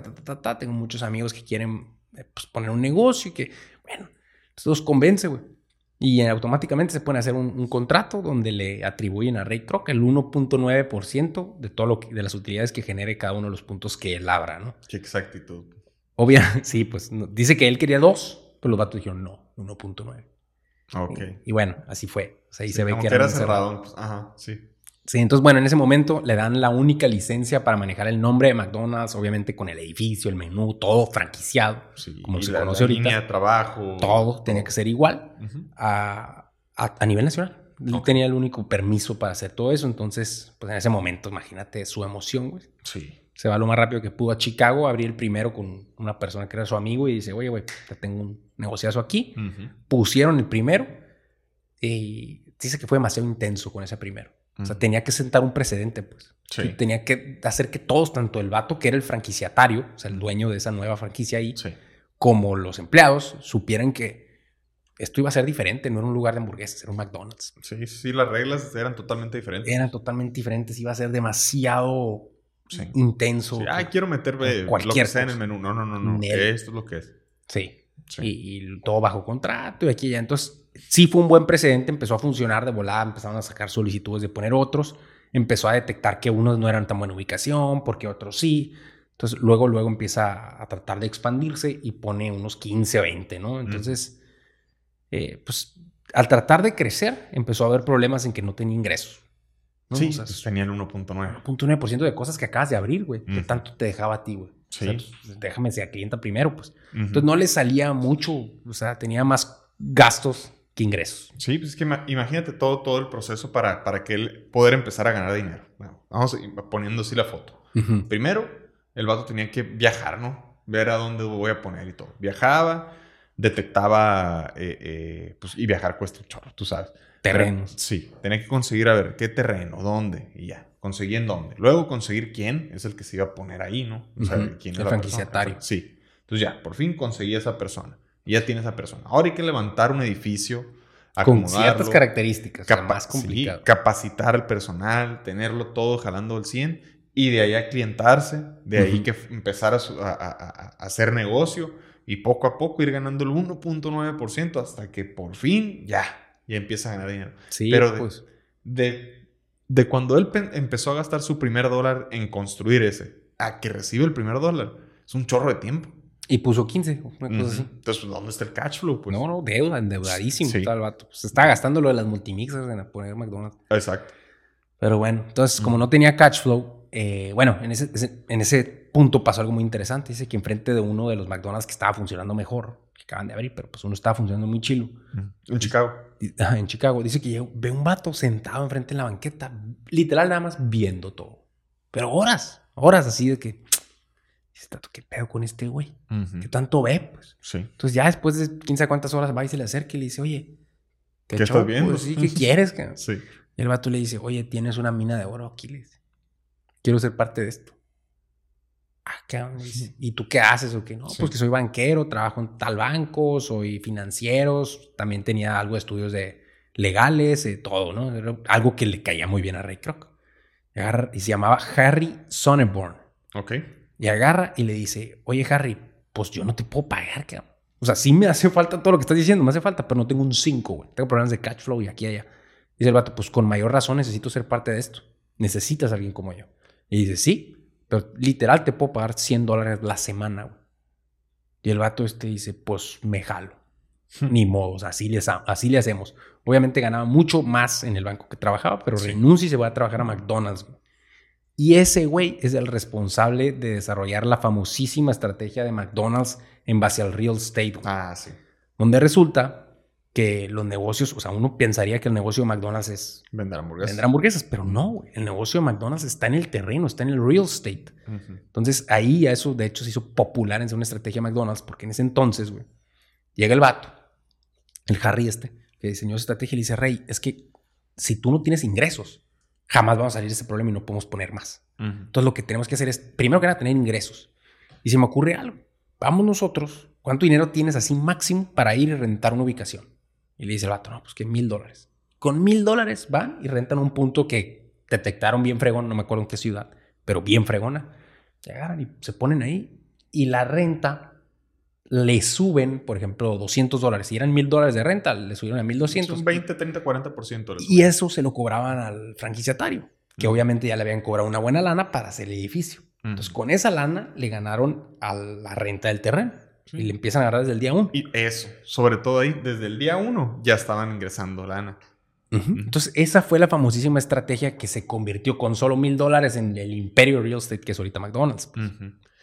tengo muchos amigos que quieren eh, pues, poner un negocio y que, bueno, entonces los convence, güey. Y automáticamente se puede hacer un, contrato donde le atribuyen a Ray Kroc el 1.9% de todo lo que, de las utilidades que genere cada uno de los puntos que él abra, ¿no? Qué exactitud. Obvio, sí, pues dice que él quería dos, pero los vatos dijeron no, 1.9. Ok. Y, bueno, así fue. O sea, ahí se ve que, era, cerrado. Pues, ajá, sí. Sí, entonces, bueno, en ese momento le dan la única licencia para manejar el nombre de McDonald's, obviamente con el edificio, el menú, todo franquiciado, como se conoce ahorita. Línea de trabajo. Todo, tenía que ser igual a, a, nivel nacional. Él tenía el único permiso para hacer todo eso, entonces, pues en ese momento, imagínate su emoción, güey. Sí. Se va lo más rápido que pudo a Chicago, abrí el primero con una persona que era su amigo y dice, oye, güey, te tengo un negociazo aquí. Pusieron el primero y dice que fue demasiado intenso con ese primero. O sea, tenía que sentar un precedente, pues. Tenía que hacer que todos, tanto el vato que era el franquiciatario, o sea, el dueño de esa nueva franquicia ahí, como los empleados, supieran que esto iba a ser diferente, no era un lugar de hamburguesas, era un McDonald's. Sí, sí, las reglas eran totalmente diferentes. Eran totalmente diferentes, iba a ser demasiado intenso. Quiero meterme cualquier lo que sea en el menú. No, no, no, no. Esto es lo que es. Sí. Y, todo bajo contrato y aquí ya. Entonces, sí fue un buen precedente, empezó a funcionar de volada, empezaron a sacar solicitudes de poner otros, empezó a detectar que unos no eran tan buena ubicación, porque otros sí. Entonces, luego, luego empieza a tratar de expandirse y pone unos 15 o 20, ¿no? Entonces, eh, pues al tratar de crecer, empezó a haber problemas en que no tenía ingresos. Sí, o pues, tenían 1.9. 1.9% de cosas que acabas de abrir, güey, que tanto te dejaba a ti, güey. Sí. Pues, déjame ser clienta primero, pues. Entonces no le salía mucho, o sea, tenía más gastos que ingresos. Sí, pues es que imagínate todo, todo el proceso para, para que él poder empezar a ganar dinero. vamos poniendo así la foto. Primero, el vato tenía que viajar, ¿no? Ver a dónde voy a poner y todo. Viajaba, detectaba, eh, eh, pues, y viajar cuesta un chorro, tú sabes. Terrenos. sí, tenía que conseguir a ver qué terreno, dónde, y ya. Conseguí en dónde. Luego conseguir quién es el que se iba a poner ahí, ¿no? O sea, quién es el franquiciatario. Sí. Entonces ya, por fin conseguí a esa persona. Y ya tiene esa persona. Ahora hay que levantar un edificio, Con ciertas características, más complicado. capacitar al personal, tenerlo todo jalando al 100 y de ahí a clientarse, de ahí que empezar a, hacer negocio y poco a poco ir ganando el 1.9% hasta que por fin ya, ya empieza a ganar dinero. Sí, Pero de, pues. de, de cuando él empezó a gastar su primer dólar en construir ese, a que recibe el primer dólar, es un chorro de tiempo. Y puso 15, una cosa así. Entonces, ¿dónde está el cash flow? Pues? No, no, deuda, endeudadísimo sí. el vato. Se está gastando lo de las multimixas en poner McDonald's. Exacto. Pero bueno, entonces, como no tenía cash flow, eh, bueno, en ese, en ese punto pasó algo muy interesante. Dice que enfrente de uno de los McDonald's que estaba funcionando mejor, que acaban de abrir, pero pues uno estaba funcionando muy chilo. En Chicago. en Chicago. Dice que ve un vato sentado enfrente en la banqueta, literal nada más viendo todo. Pero horas, horas así de que ¿qué pedo con este güey? ¿Qué tanto ve? Pues. Sí. Entonces ya después de quién sabe cuántas horas va y se le acerca y le dice, oye, ¿qué, estás viendo? Pues, ¿Qué quieres? Sí. Y el vato le dice, oye, tienes una mina de oro aquí, Quiero ser parte de esto. Ah, ¿qué ¿Y tú qué haces o qué? No, pues que soy banquero, trabajo en tal banco, soy financiero, también tenía algo de estudios de legales, de todo, ¿no? algo que le caía muy bien a Ray Kroc. Y se llamaba Harry Sonneborn. Ok. Y agarra y le dice, oye Harry, pues yo no te puedo pagar, cabrón. O sea, sí me hace falta todo lo que estás diciendo, me hace falta, pero no tengo un 5, güey. Tengo problemas de cash flow y aquí y allá. Dice el vato, pues con mayor razón necesito ser parte de esto. Necesitas a alguien como yo. Y dice, sí, pero literal te puedo pagar 100 dólares la semana, güey. Y el vato este dice, pues me jalo. Ni modo, así, le, así le hacemos. Obviamente ganaba mucho más en el banco que trabajaba, pero renuncia y se va a trabajar a McDonald's. Güey. Y ese güey es el responsable de desarrollar la famosísima estrategia de McDonald's en base al real estate. Ah, sí. Donde resulta que los negocios, o sea, uno pensaría que el negocio de McDonald's es vender hamburguesas. Vender hamburguesas, pero no. El negocio de McDonald's está en el terreno, está en el real estate. Entonces ahí eso de hecho se hizo popular en ser una estrategia de McDonald's porque en ese entonces, güey, llega el vato, el Harry este, que diseñó esa estrategia y le dice, Rey, es que si tú no tienes ingresos, jamás vamos a salir de ese problema y no podemos poner más. Entonces lo que tenemos que hacer es, primero que nada, tener ingresos. Y se me ocurre algo. Vamos nosotros, ¿cuánto dinero tienes así máximo para ir y rentar una ubicación? Y le dice el vato, no, pues que mil dólares. Con mil dólares van y rentan un punto que detectaron bien fregón, no me acuerdo en qué ciudad, pero bien fregona. Agarran y se ponen ahí. Y la renta le suben, por ejemplo, 200 dólares. Si eran 1000 dólares de renta, le subieron a 1200. Un 20, 30, 40%. Y eso se lo cobraban al franquiciatario, que obviamente ya le habían cobrado una buena lana para hacer el edificio. Entonces, con esa lana le ganaron a la renta del terreno. Y le empiezan a agarrar desde el día uno. Y eso, sobre todo ahí, desde el día uno ya estaban ingresando lana. Entonces, esa fue la famosísima estrategia que se convirtió con solo mil dólares en el imperio real estate que es ahorita McDonald's.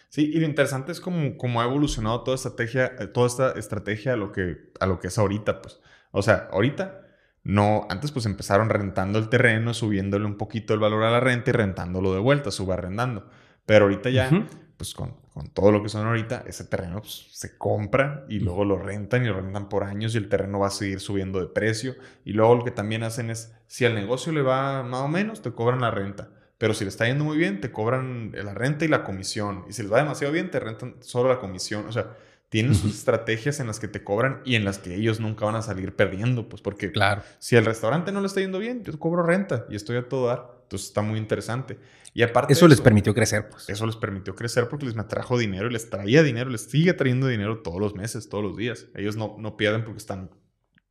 Sí, y lo interesante es cómo, cómo ha evolucionado toda, estrategia, eh, toda esta estrategia a lo, que, a lo que es ahorita, pues. O sea, ahorita no, antes pues empezaron rentando el terreno, subiéndole un poquito el valor a la renta y rentándolo de vuelta, subarrendando. Pero ahorita ya, pues con, con, todo lo que son ahorita, ese terreno pues, se compra y luego lo rentan y lo rentan por años y el terreno va a seguir subiendo de precio. Y luego lo que también hacen es, si al negocio le va más o menos, te cobran la renta. Pero si le está yendo muy bien, te cobran la renta y la comisión. Y si les va demasiado bien, te rentan solo la comisión. O sea, tienen sus estrategias en las que te cobran y en las que ellos nunca van a salir perdiendo, pues porque claro. si el restaurante no le está yendo bien, yo cobro renta y estoy a todo dar. Entonces está muy interesante. Y aparte. Eso, les permitió crecer, pues. Eso les permitió crecer porque les me trajo dinero y les traía dinero, les sigue trayendo dinero todos los meses, todos los días. Ellos no, no pierden porque están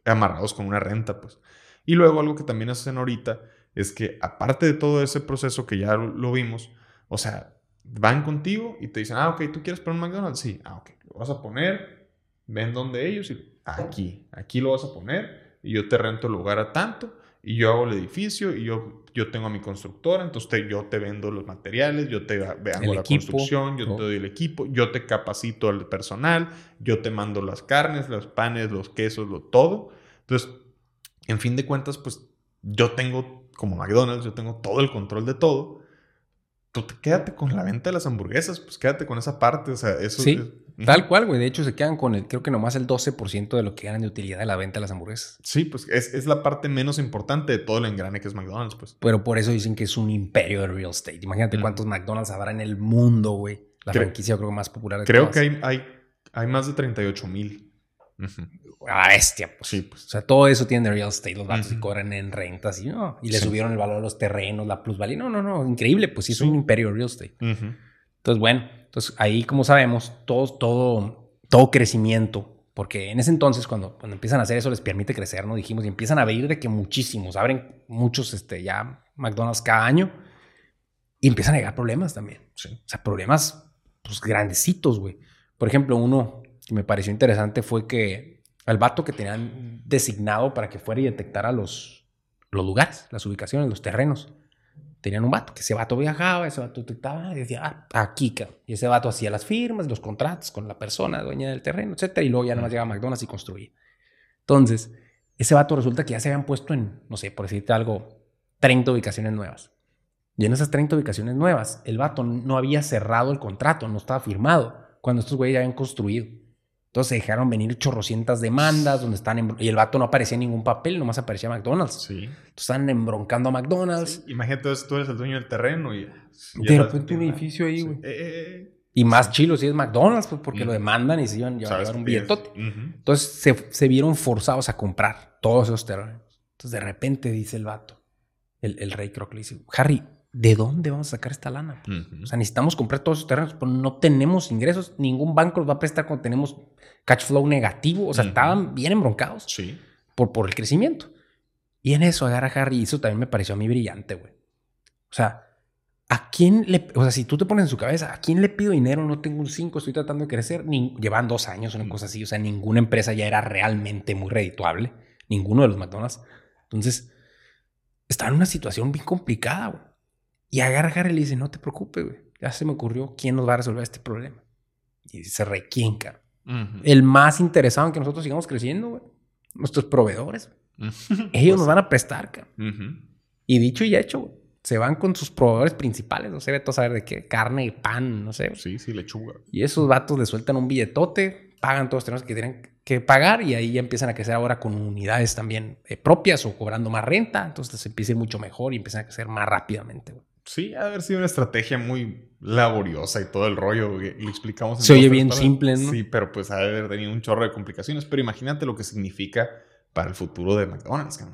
amarrados con una renta, pues. Y luego algo que también hacen ahorita es que, aparte de todo ese proceso que ya lo vimos, o sea, van contigo y te dicen, ah, ok, ¿tú quieres poner un McDonald's? Sí, ah, ok, lo vas a poner, ven donde ellos y aquí, aquí lo vas a poner y yo te rento el lugar a tanto y yo hago el edificio y yo, yo tengo a mi constructora, entonces yo te vendo los materiales, yo te hago la construcción, yo te doy el equipo, yo te capacito al personal, yo te mando las carnes, los panes, los quesos, lo todo. Entonces, en fin de cuentas, pues yo tengo, como McDonald's, yo tengo todo el control de todo. Tú te, quédate con la venta de las hamburguesas, pues quédate con esa parte, o sea, eso... Sí. Tal cual, güey. De hecho, se quedan con el, creo que nomás el 12% de lo que ganan de utilidad de la venta de las hamburguesas. Sí, pues es, la parte menos importante de todo el engrane que es McDonald's, pues. Pero por eso dicen que es un imperio de real estate. Imagínate cuántos McDonald's habrá en el mundo, güey. La franquicia creo que más popular de Creo que hay, hay, hay, más de 38 mil. A bestia, pues. Sí, pues. O sea, todo eso tiene real estate. Los bancos y cobran en rentas y no. Y le subieron el valor de los terrenos, la plusvalía. No, no, no. Increíble, pues sí, es un imperio de real estate. Entonces, bueno. Entonces, ahí, como sabemos, todo, todo, todo crecimiento, porque en ese entonces, cuando, cuando empiezan a hacer eso, les permite crecer, ¿no? Dijimos, y empiezan a ver de que muchísimos, abren muchos, este, ya McDonald's cada año, y empiezan a llegar problemas también. O sea, problemas, pues, grandecitos, güey. Por ejemplo, uno que me pareció interesante fue que al vato que tenían designado para que fuera y detectara los, los lugares, las ubicaciones, los terrenos, tenían un vato, que ese vato viajaba, ese vato detectaba y decía, ah, aquí, Y ese vato hacía las firmas, los contratos con la persona dueña del terreno, etcétera, y luego ya nada más llegaba a McDonald's y construía. Entonces, ese vato resulta que ya se habían puesto en, no sé, por decirte algo, 30 ubicaciones nuevas. Y en esas 30 ubicaciones nuevas, el vato no había cerrado el contrato, no estaba firmado, cuando estos güeyes ya habían construido. Entonces se dejaron venir chorrocientas demandas donde están y el vato no aparecía en ningún papel, nomás aparecía McDonald's. Sí. Entonces están embroncando a McDonald's. Imagínate, tú eres el dueño del terreno y... de repente un edificio ahí, güey. Eh, eh, eh. Y más chilo si es McDonald's, pues porque lo demandan y se iban a llevar un billetote. Entonces se, se, vieron forzados a comprar todos esos terrenos. Entonces de repente dice el vato, el, el rey que le dice, Harry, ¿de dónde vamos a sacar esta lana? O sea, necesitamos comprar todos esos terrenos, pero no tenemos ingresos. Ningún banco los va a prestar cuando tenemos cash flow negativo. O sea, estaban bien embroncados sí. por, por el crecimiento. Y en eso agarra Harry y eso también me pareció a mí brillante, güey. O sea, ¿a quién le... O sea, si tú te pones en su cabeza, ¿a quién le pido dinero? No tengo un 5, estoy tratando de crecer. Ni, llevan dos años, una cosa así. O sea, ninguna empresa ya era realmente muy redituable. Ninguno de los McDonald's. Entonces, estaba en una situación bien complicada, güey. Y agarra a y le dice, no te preocupes, güey. Ya se me ocurrió quién nos va a resolver este problema. Y dice, requienca. El más interesado en que nosotros sigamos creciendo, güey. Nuestros proveedores. Ellos nos van a prestar, cabrón. Y dicho y hecho, güey. Se van con sus proveedores principales. No sé, todo saber de qué. Carne, pan, no sé. Sí, sí, lechuga. Y esos vatos le sueltan un billetote, pagan todos los terrenos que tienen que pagar y ahí ya empiezan a crecer ahora con unidades también eh, propias o cobrando más renta. Entonces empieza a ir mucho mejor y empiezan a crecer más rápidamente, güey. Sí, ha de haber sido una estrategia muy laboriosa y todo el rollo. Y, explicamos. Se oye bien simple, ¿no? Sí, pero pues ha de haber tenido un chorro de complicaciones. Pero imagínate lo que significa para el futuro de McDonald's, O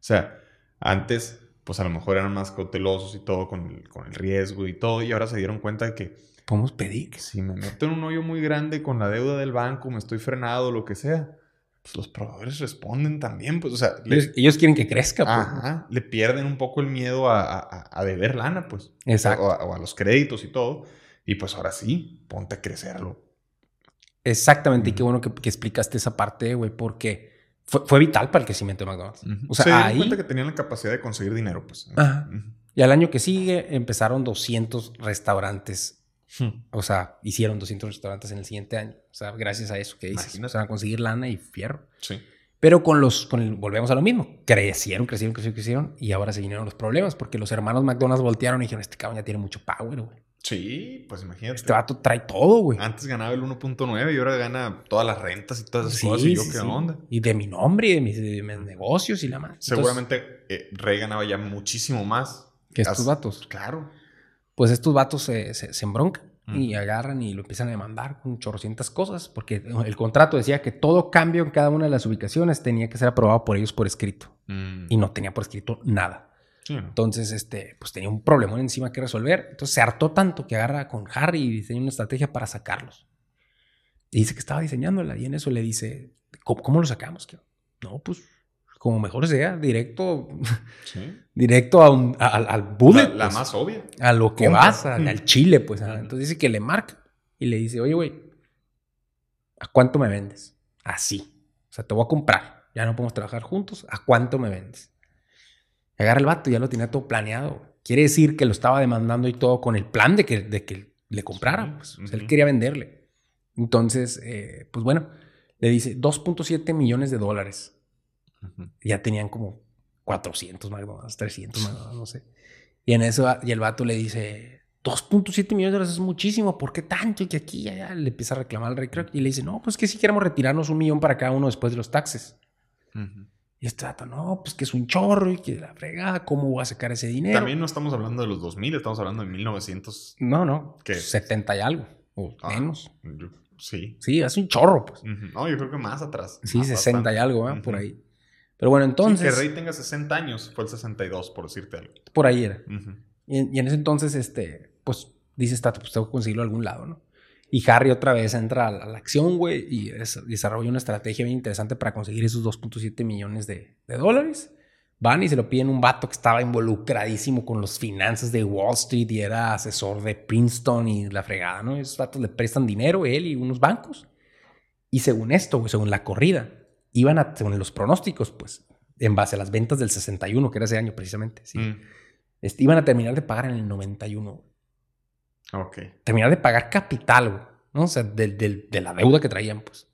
sea, antes, pues a lo mejor eran más cautelosos y todo con el, con el riesgo y todo. Y ahora se dieron cuenta de que podemos pedir. Si me meto en un hoyo muy grande con la deuda del banco, me estoy frenado, lo que sea, pues los proveedores responden también, pues, o sea... ellos, quieren que crezca, pues. Ajá, le pierden un poco el miedo a, a, deber lana, pues. Exacto. O a, los créditos y todo. Y pues ahora sí, ponte a crecerlo. Exactamente, y qué bueno que, explicaste esa parte, güey, porque fue, vital para el crecimiento de McDonald's. O sea, ahí... cuenta que tenían la capacidad de conseguir dinero, pues. Ajá. Y al año que sigue empezaron 200 restaurantes Hmm. O sea, hicieron 200 restaurantes en el siguiente año. O sea, gracias a eso que dices. O sea, a conseguir lana y fierro. Sí. Pero con los, con el, volvemos a lo mismo. Crecieron, crecieron, crecieron, crecieron. Y ahora se vinieron los problemas porque los hermanos McDonald's voltearon y dijeron, este cabrón ya tiene mucho power, güey. Sí, pues imagínate. Este vato trae todo, güey. Antes ganaba el 1.9 y ahora gana todas las rentas y todas esas cosas. Y yo, ¿qué onda? Y de mi nombre y de mis, negocios y la más. Seguramente eh, Rey ganaba ya muchísimo más. Que estos vatos. Claro. Pues estos vatos se, se, se embroncan y agarran y lo empiezan a demandar con chorrocientas cosas, porque el contrato decía que todo cambio en cada una de las ubicaciones tenía que ser aprobado por ellos por escrito. Mm. Y no tenía por escrito nada. Entonces, este, pues tenía un problemón encima que resolver. Entonces se hartó tanto que agarra con Harry y diseña una estrategia para sacarlos. Y dice que estaba diseñándola y en eso le dice, ¿cómo, cómo lo sacamos? No, pues como mejor sea, directo, directo a un, al bullet. La, pues. más obvia. A lo que vas, al, chile, pues. Entonces dice que le marca y le dice, oye, güey, ¿a cuánto me vendes? Así. O sea, te voy a comprar. Ya no podemos trabajar juntos. ¿A cuánto me vendes? Agarra el vato, ya lo tenía todo planeado. Quiere decir que lo estaba demandando y todo con el plan de que, de que le comprara. Pues. o sea, él quería venderle. Entonces, eh, pues bueno, le dice 2.7 millones de dólares. Ya tenían como 400 McDonald's, 300 McDonald's, no sé. Y en eso, y el vato le dice, 2.7 millones de dólares es muchísimo, ¿por qué tanto? Y que aquí ya, le empieza a reclamar al rey y le dice, no, pues que si queremos retirarnos un millón para cada uno después de los taxes. Y este vato, no, pues que es un chorro y que la fregada, ¿cómo voy a sacar ese dinero? También no estamos hablando de los 2000, estamos hablando de 1900. No, no, que 70 y algo, o ah, menos. sí. Sí, es un chorro, pues. No, yo creo que más atrás. Sí, 60 y algo, ¿eh? por ahí. Pero bueno, entonces. que Rey tenga 60 años, fue el 62, por decirte algo. Por ahí era. y, en ese entonces, este, pues dice Stato, pues tengo que conseguirlo a algún lado, ¿no? Y Harry otra vez entra a la, acción, güey, y desarrolla una estrategia bien interesante para conseguir esos 2.7 millones de, dólares. Van y se lo piden un vato que estaba involucradísimo con los finanzas de Wall Street y era asesor de Princeton y la fregada, ¿no? Esos vatos le prestan dinero, él y unos bancos. Y según esto, güey, según la corrida, iban a, según los pronósticos, pues, en base a las ventas del 61, que era ese año precisamente, sí, mm. este, iban a terminar de pagar en el 91. Ok. Terminar de pagar capital, güey, ¿no? O sea, de, la deuda que traían, pues.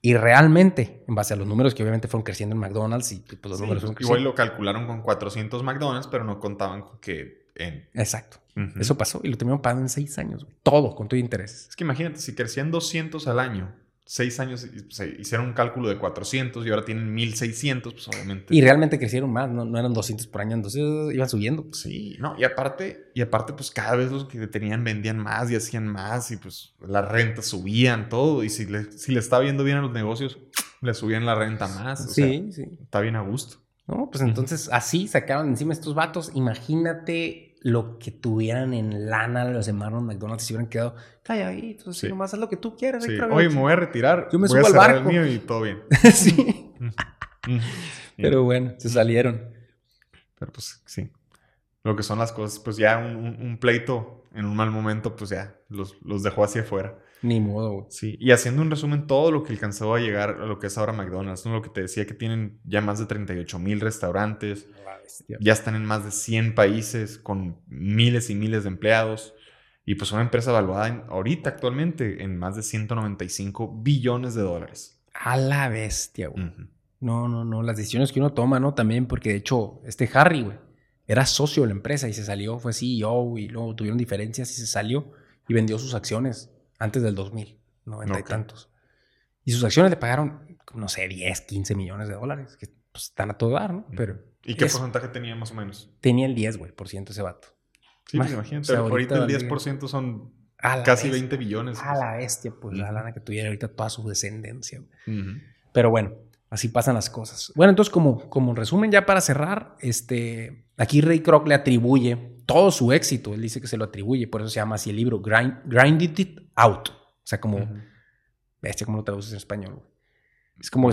Y realmente, en base a los números que obviamente fueron creciendo en McDonald's y pues, los números fueron creciendo. Igual lo calcularon con 400 McDonald's, pero no contaban con que en... Exacto. Eso pasó y lo terminaron pagando en seis años, güey. Todo, con todo intereses. Es que imagínate, si crecían 200 al año seis años se hicieron un cálculo de 400 y ahora tienen 1600, pues obviamente. Y realmente crecieron más, no, no eran 200 por año, entonces iban subiendo. Sí, no, y aparte, y aparte, pues cada vez los que tenían vendían más y hacían más y pues las rentas subían, todo. Y si le, si le está viendo bien a los negocios, le subían la renta más. sí, sí. Está bien a gusto. No, pues entonces así sacaron encima estos vatos. Imagínate lo que tuvieran en lana los de Marlon McDonald's se hubieran quedado calladitos, sí. nomás haz lo que tú quieras. Sí. Oye, me voy a retirar. Yo me voy subo a al barco. El mío y todo bien. sí. Pero bueno, se salieron. Pero pues sí. Lo que son las cosas, pues ya un, un, pleito en un mal momento, pues ya los, los dejó hacia afuera. Ni modo, güey. Sí, y haciendo un resumen, todo lo que alcanzó a llegar a lo que es ahora McDonald's, ¿no? Lo que te decía que tienen ya más de 38 mil restaurantes, ya están en más de 100 países con miles y miles de empleados. Y pues una empresa evaluada ahorita actualmente en más de 195 billones de dólares. A la bestia, güey. No, no, no. Las decisiones que uno toma, ¿no? También porque de hecho, este Harry, güey, era socio de la empresa y se salió, fue CEO y luego tuvieron diferencias y se salió y vendió sus acciones antes del 2000, noventa y tantos. Y sus acciones le pagaron, no sé, 10, 15 millones de dólares, que pues, están a todo dar, ¿no? Pero ¿Y qué porcentaje tenía más o menos? Tenía el 10, güey, por ciento ese vato. Sí, pues imagínate. ahorita, el 10% son casi 20 billones. A la bestia, pues la lana que tuviera ahorita toda su descendencia. Pero bueno, así pasan las cosas. Bueno, entonces, como, como resumen, ya para cerrar, este, aquí Ray Kroc le atribuye todo su éxito, él dice que se lo atribuye, por eso se llama así el libro, Grind, Grinded It Out. O sea, como, bestia, ¿cómo lo traduces en español, güey? Es como,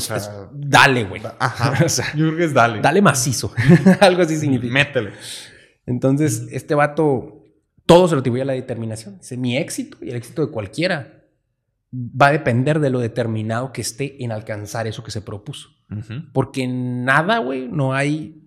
dale, güey. Ajá. Yo creo que es dale. Dale macizo. Algo así significa. Métele. Entonces, este vato, todo se lo atribuye a la determinación. Dice, mi éxito y el éxito de cualquiera va a depender de lo determinado que esté en alcanzar eso que se propuso. Porque nada, güey, no hay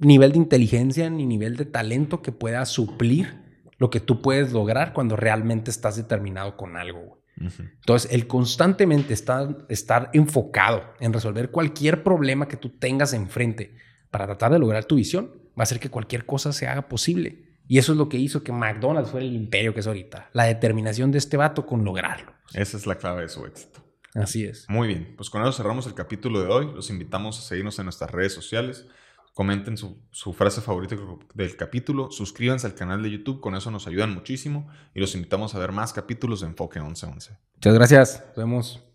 nivel de inteligencia ni nivel de talento que pueda suplir lo que tú puedes lograr cuando realmente estás determinado con algo. Entonces, el constantemente estar, estar enfocado en resolver cualquier problema que tú tengas enfrente para tratar de lograr tu visión va a hacer que cualquier cosa se haga posible. Y eso es lo que hizo que McDonald's fuera el imperio que es ahorita. La determinación de este vato con lograrlo. Esa es la clave de su éxito. Así es. Muy bien, pues con eso cerramos el capítulo de hoy. Los invitamos a seguirnos en nuestras redes sociales. Comenten su, frase favorita del capítulo. Suscríbanse al canal de YouTube. Con eso nos ayudan muchísimo. Y los invitamos a ver más capítulos de Enfoque 1111. Muchas gracias. Nos vemos.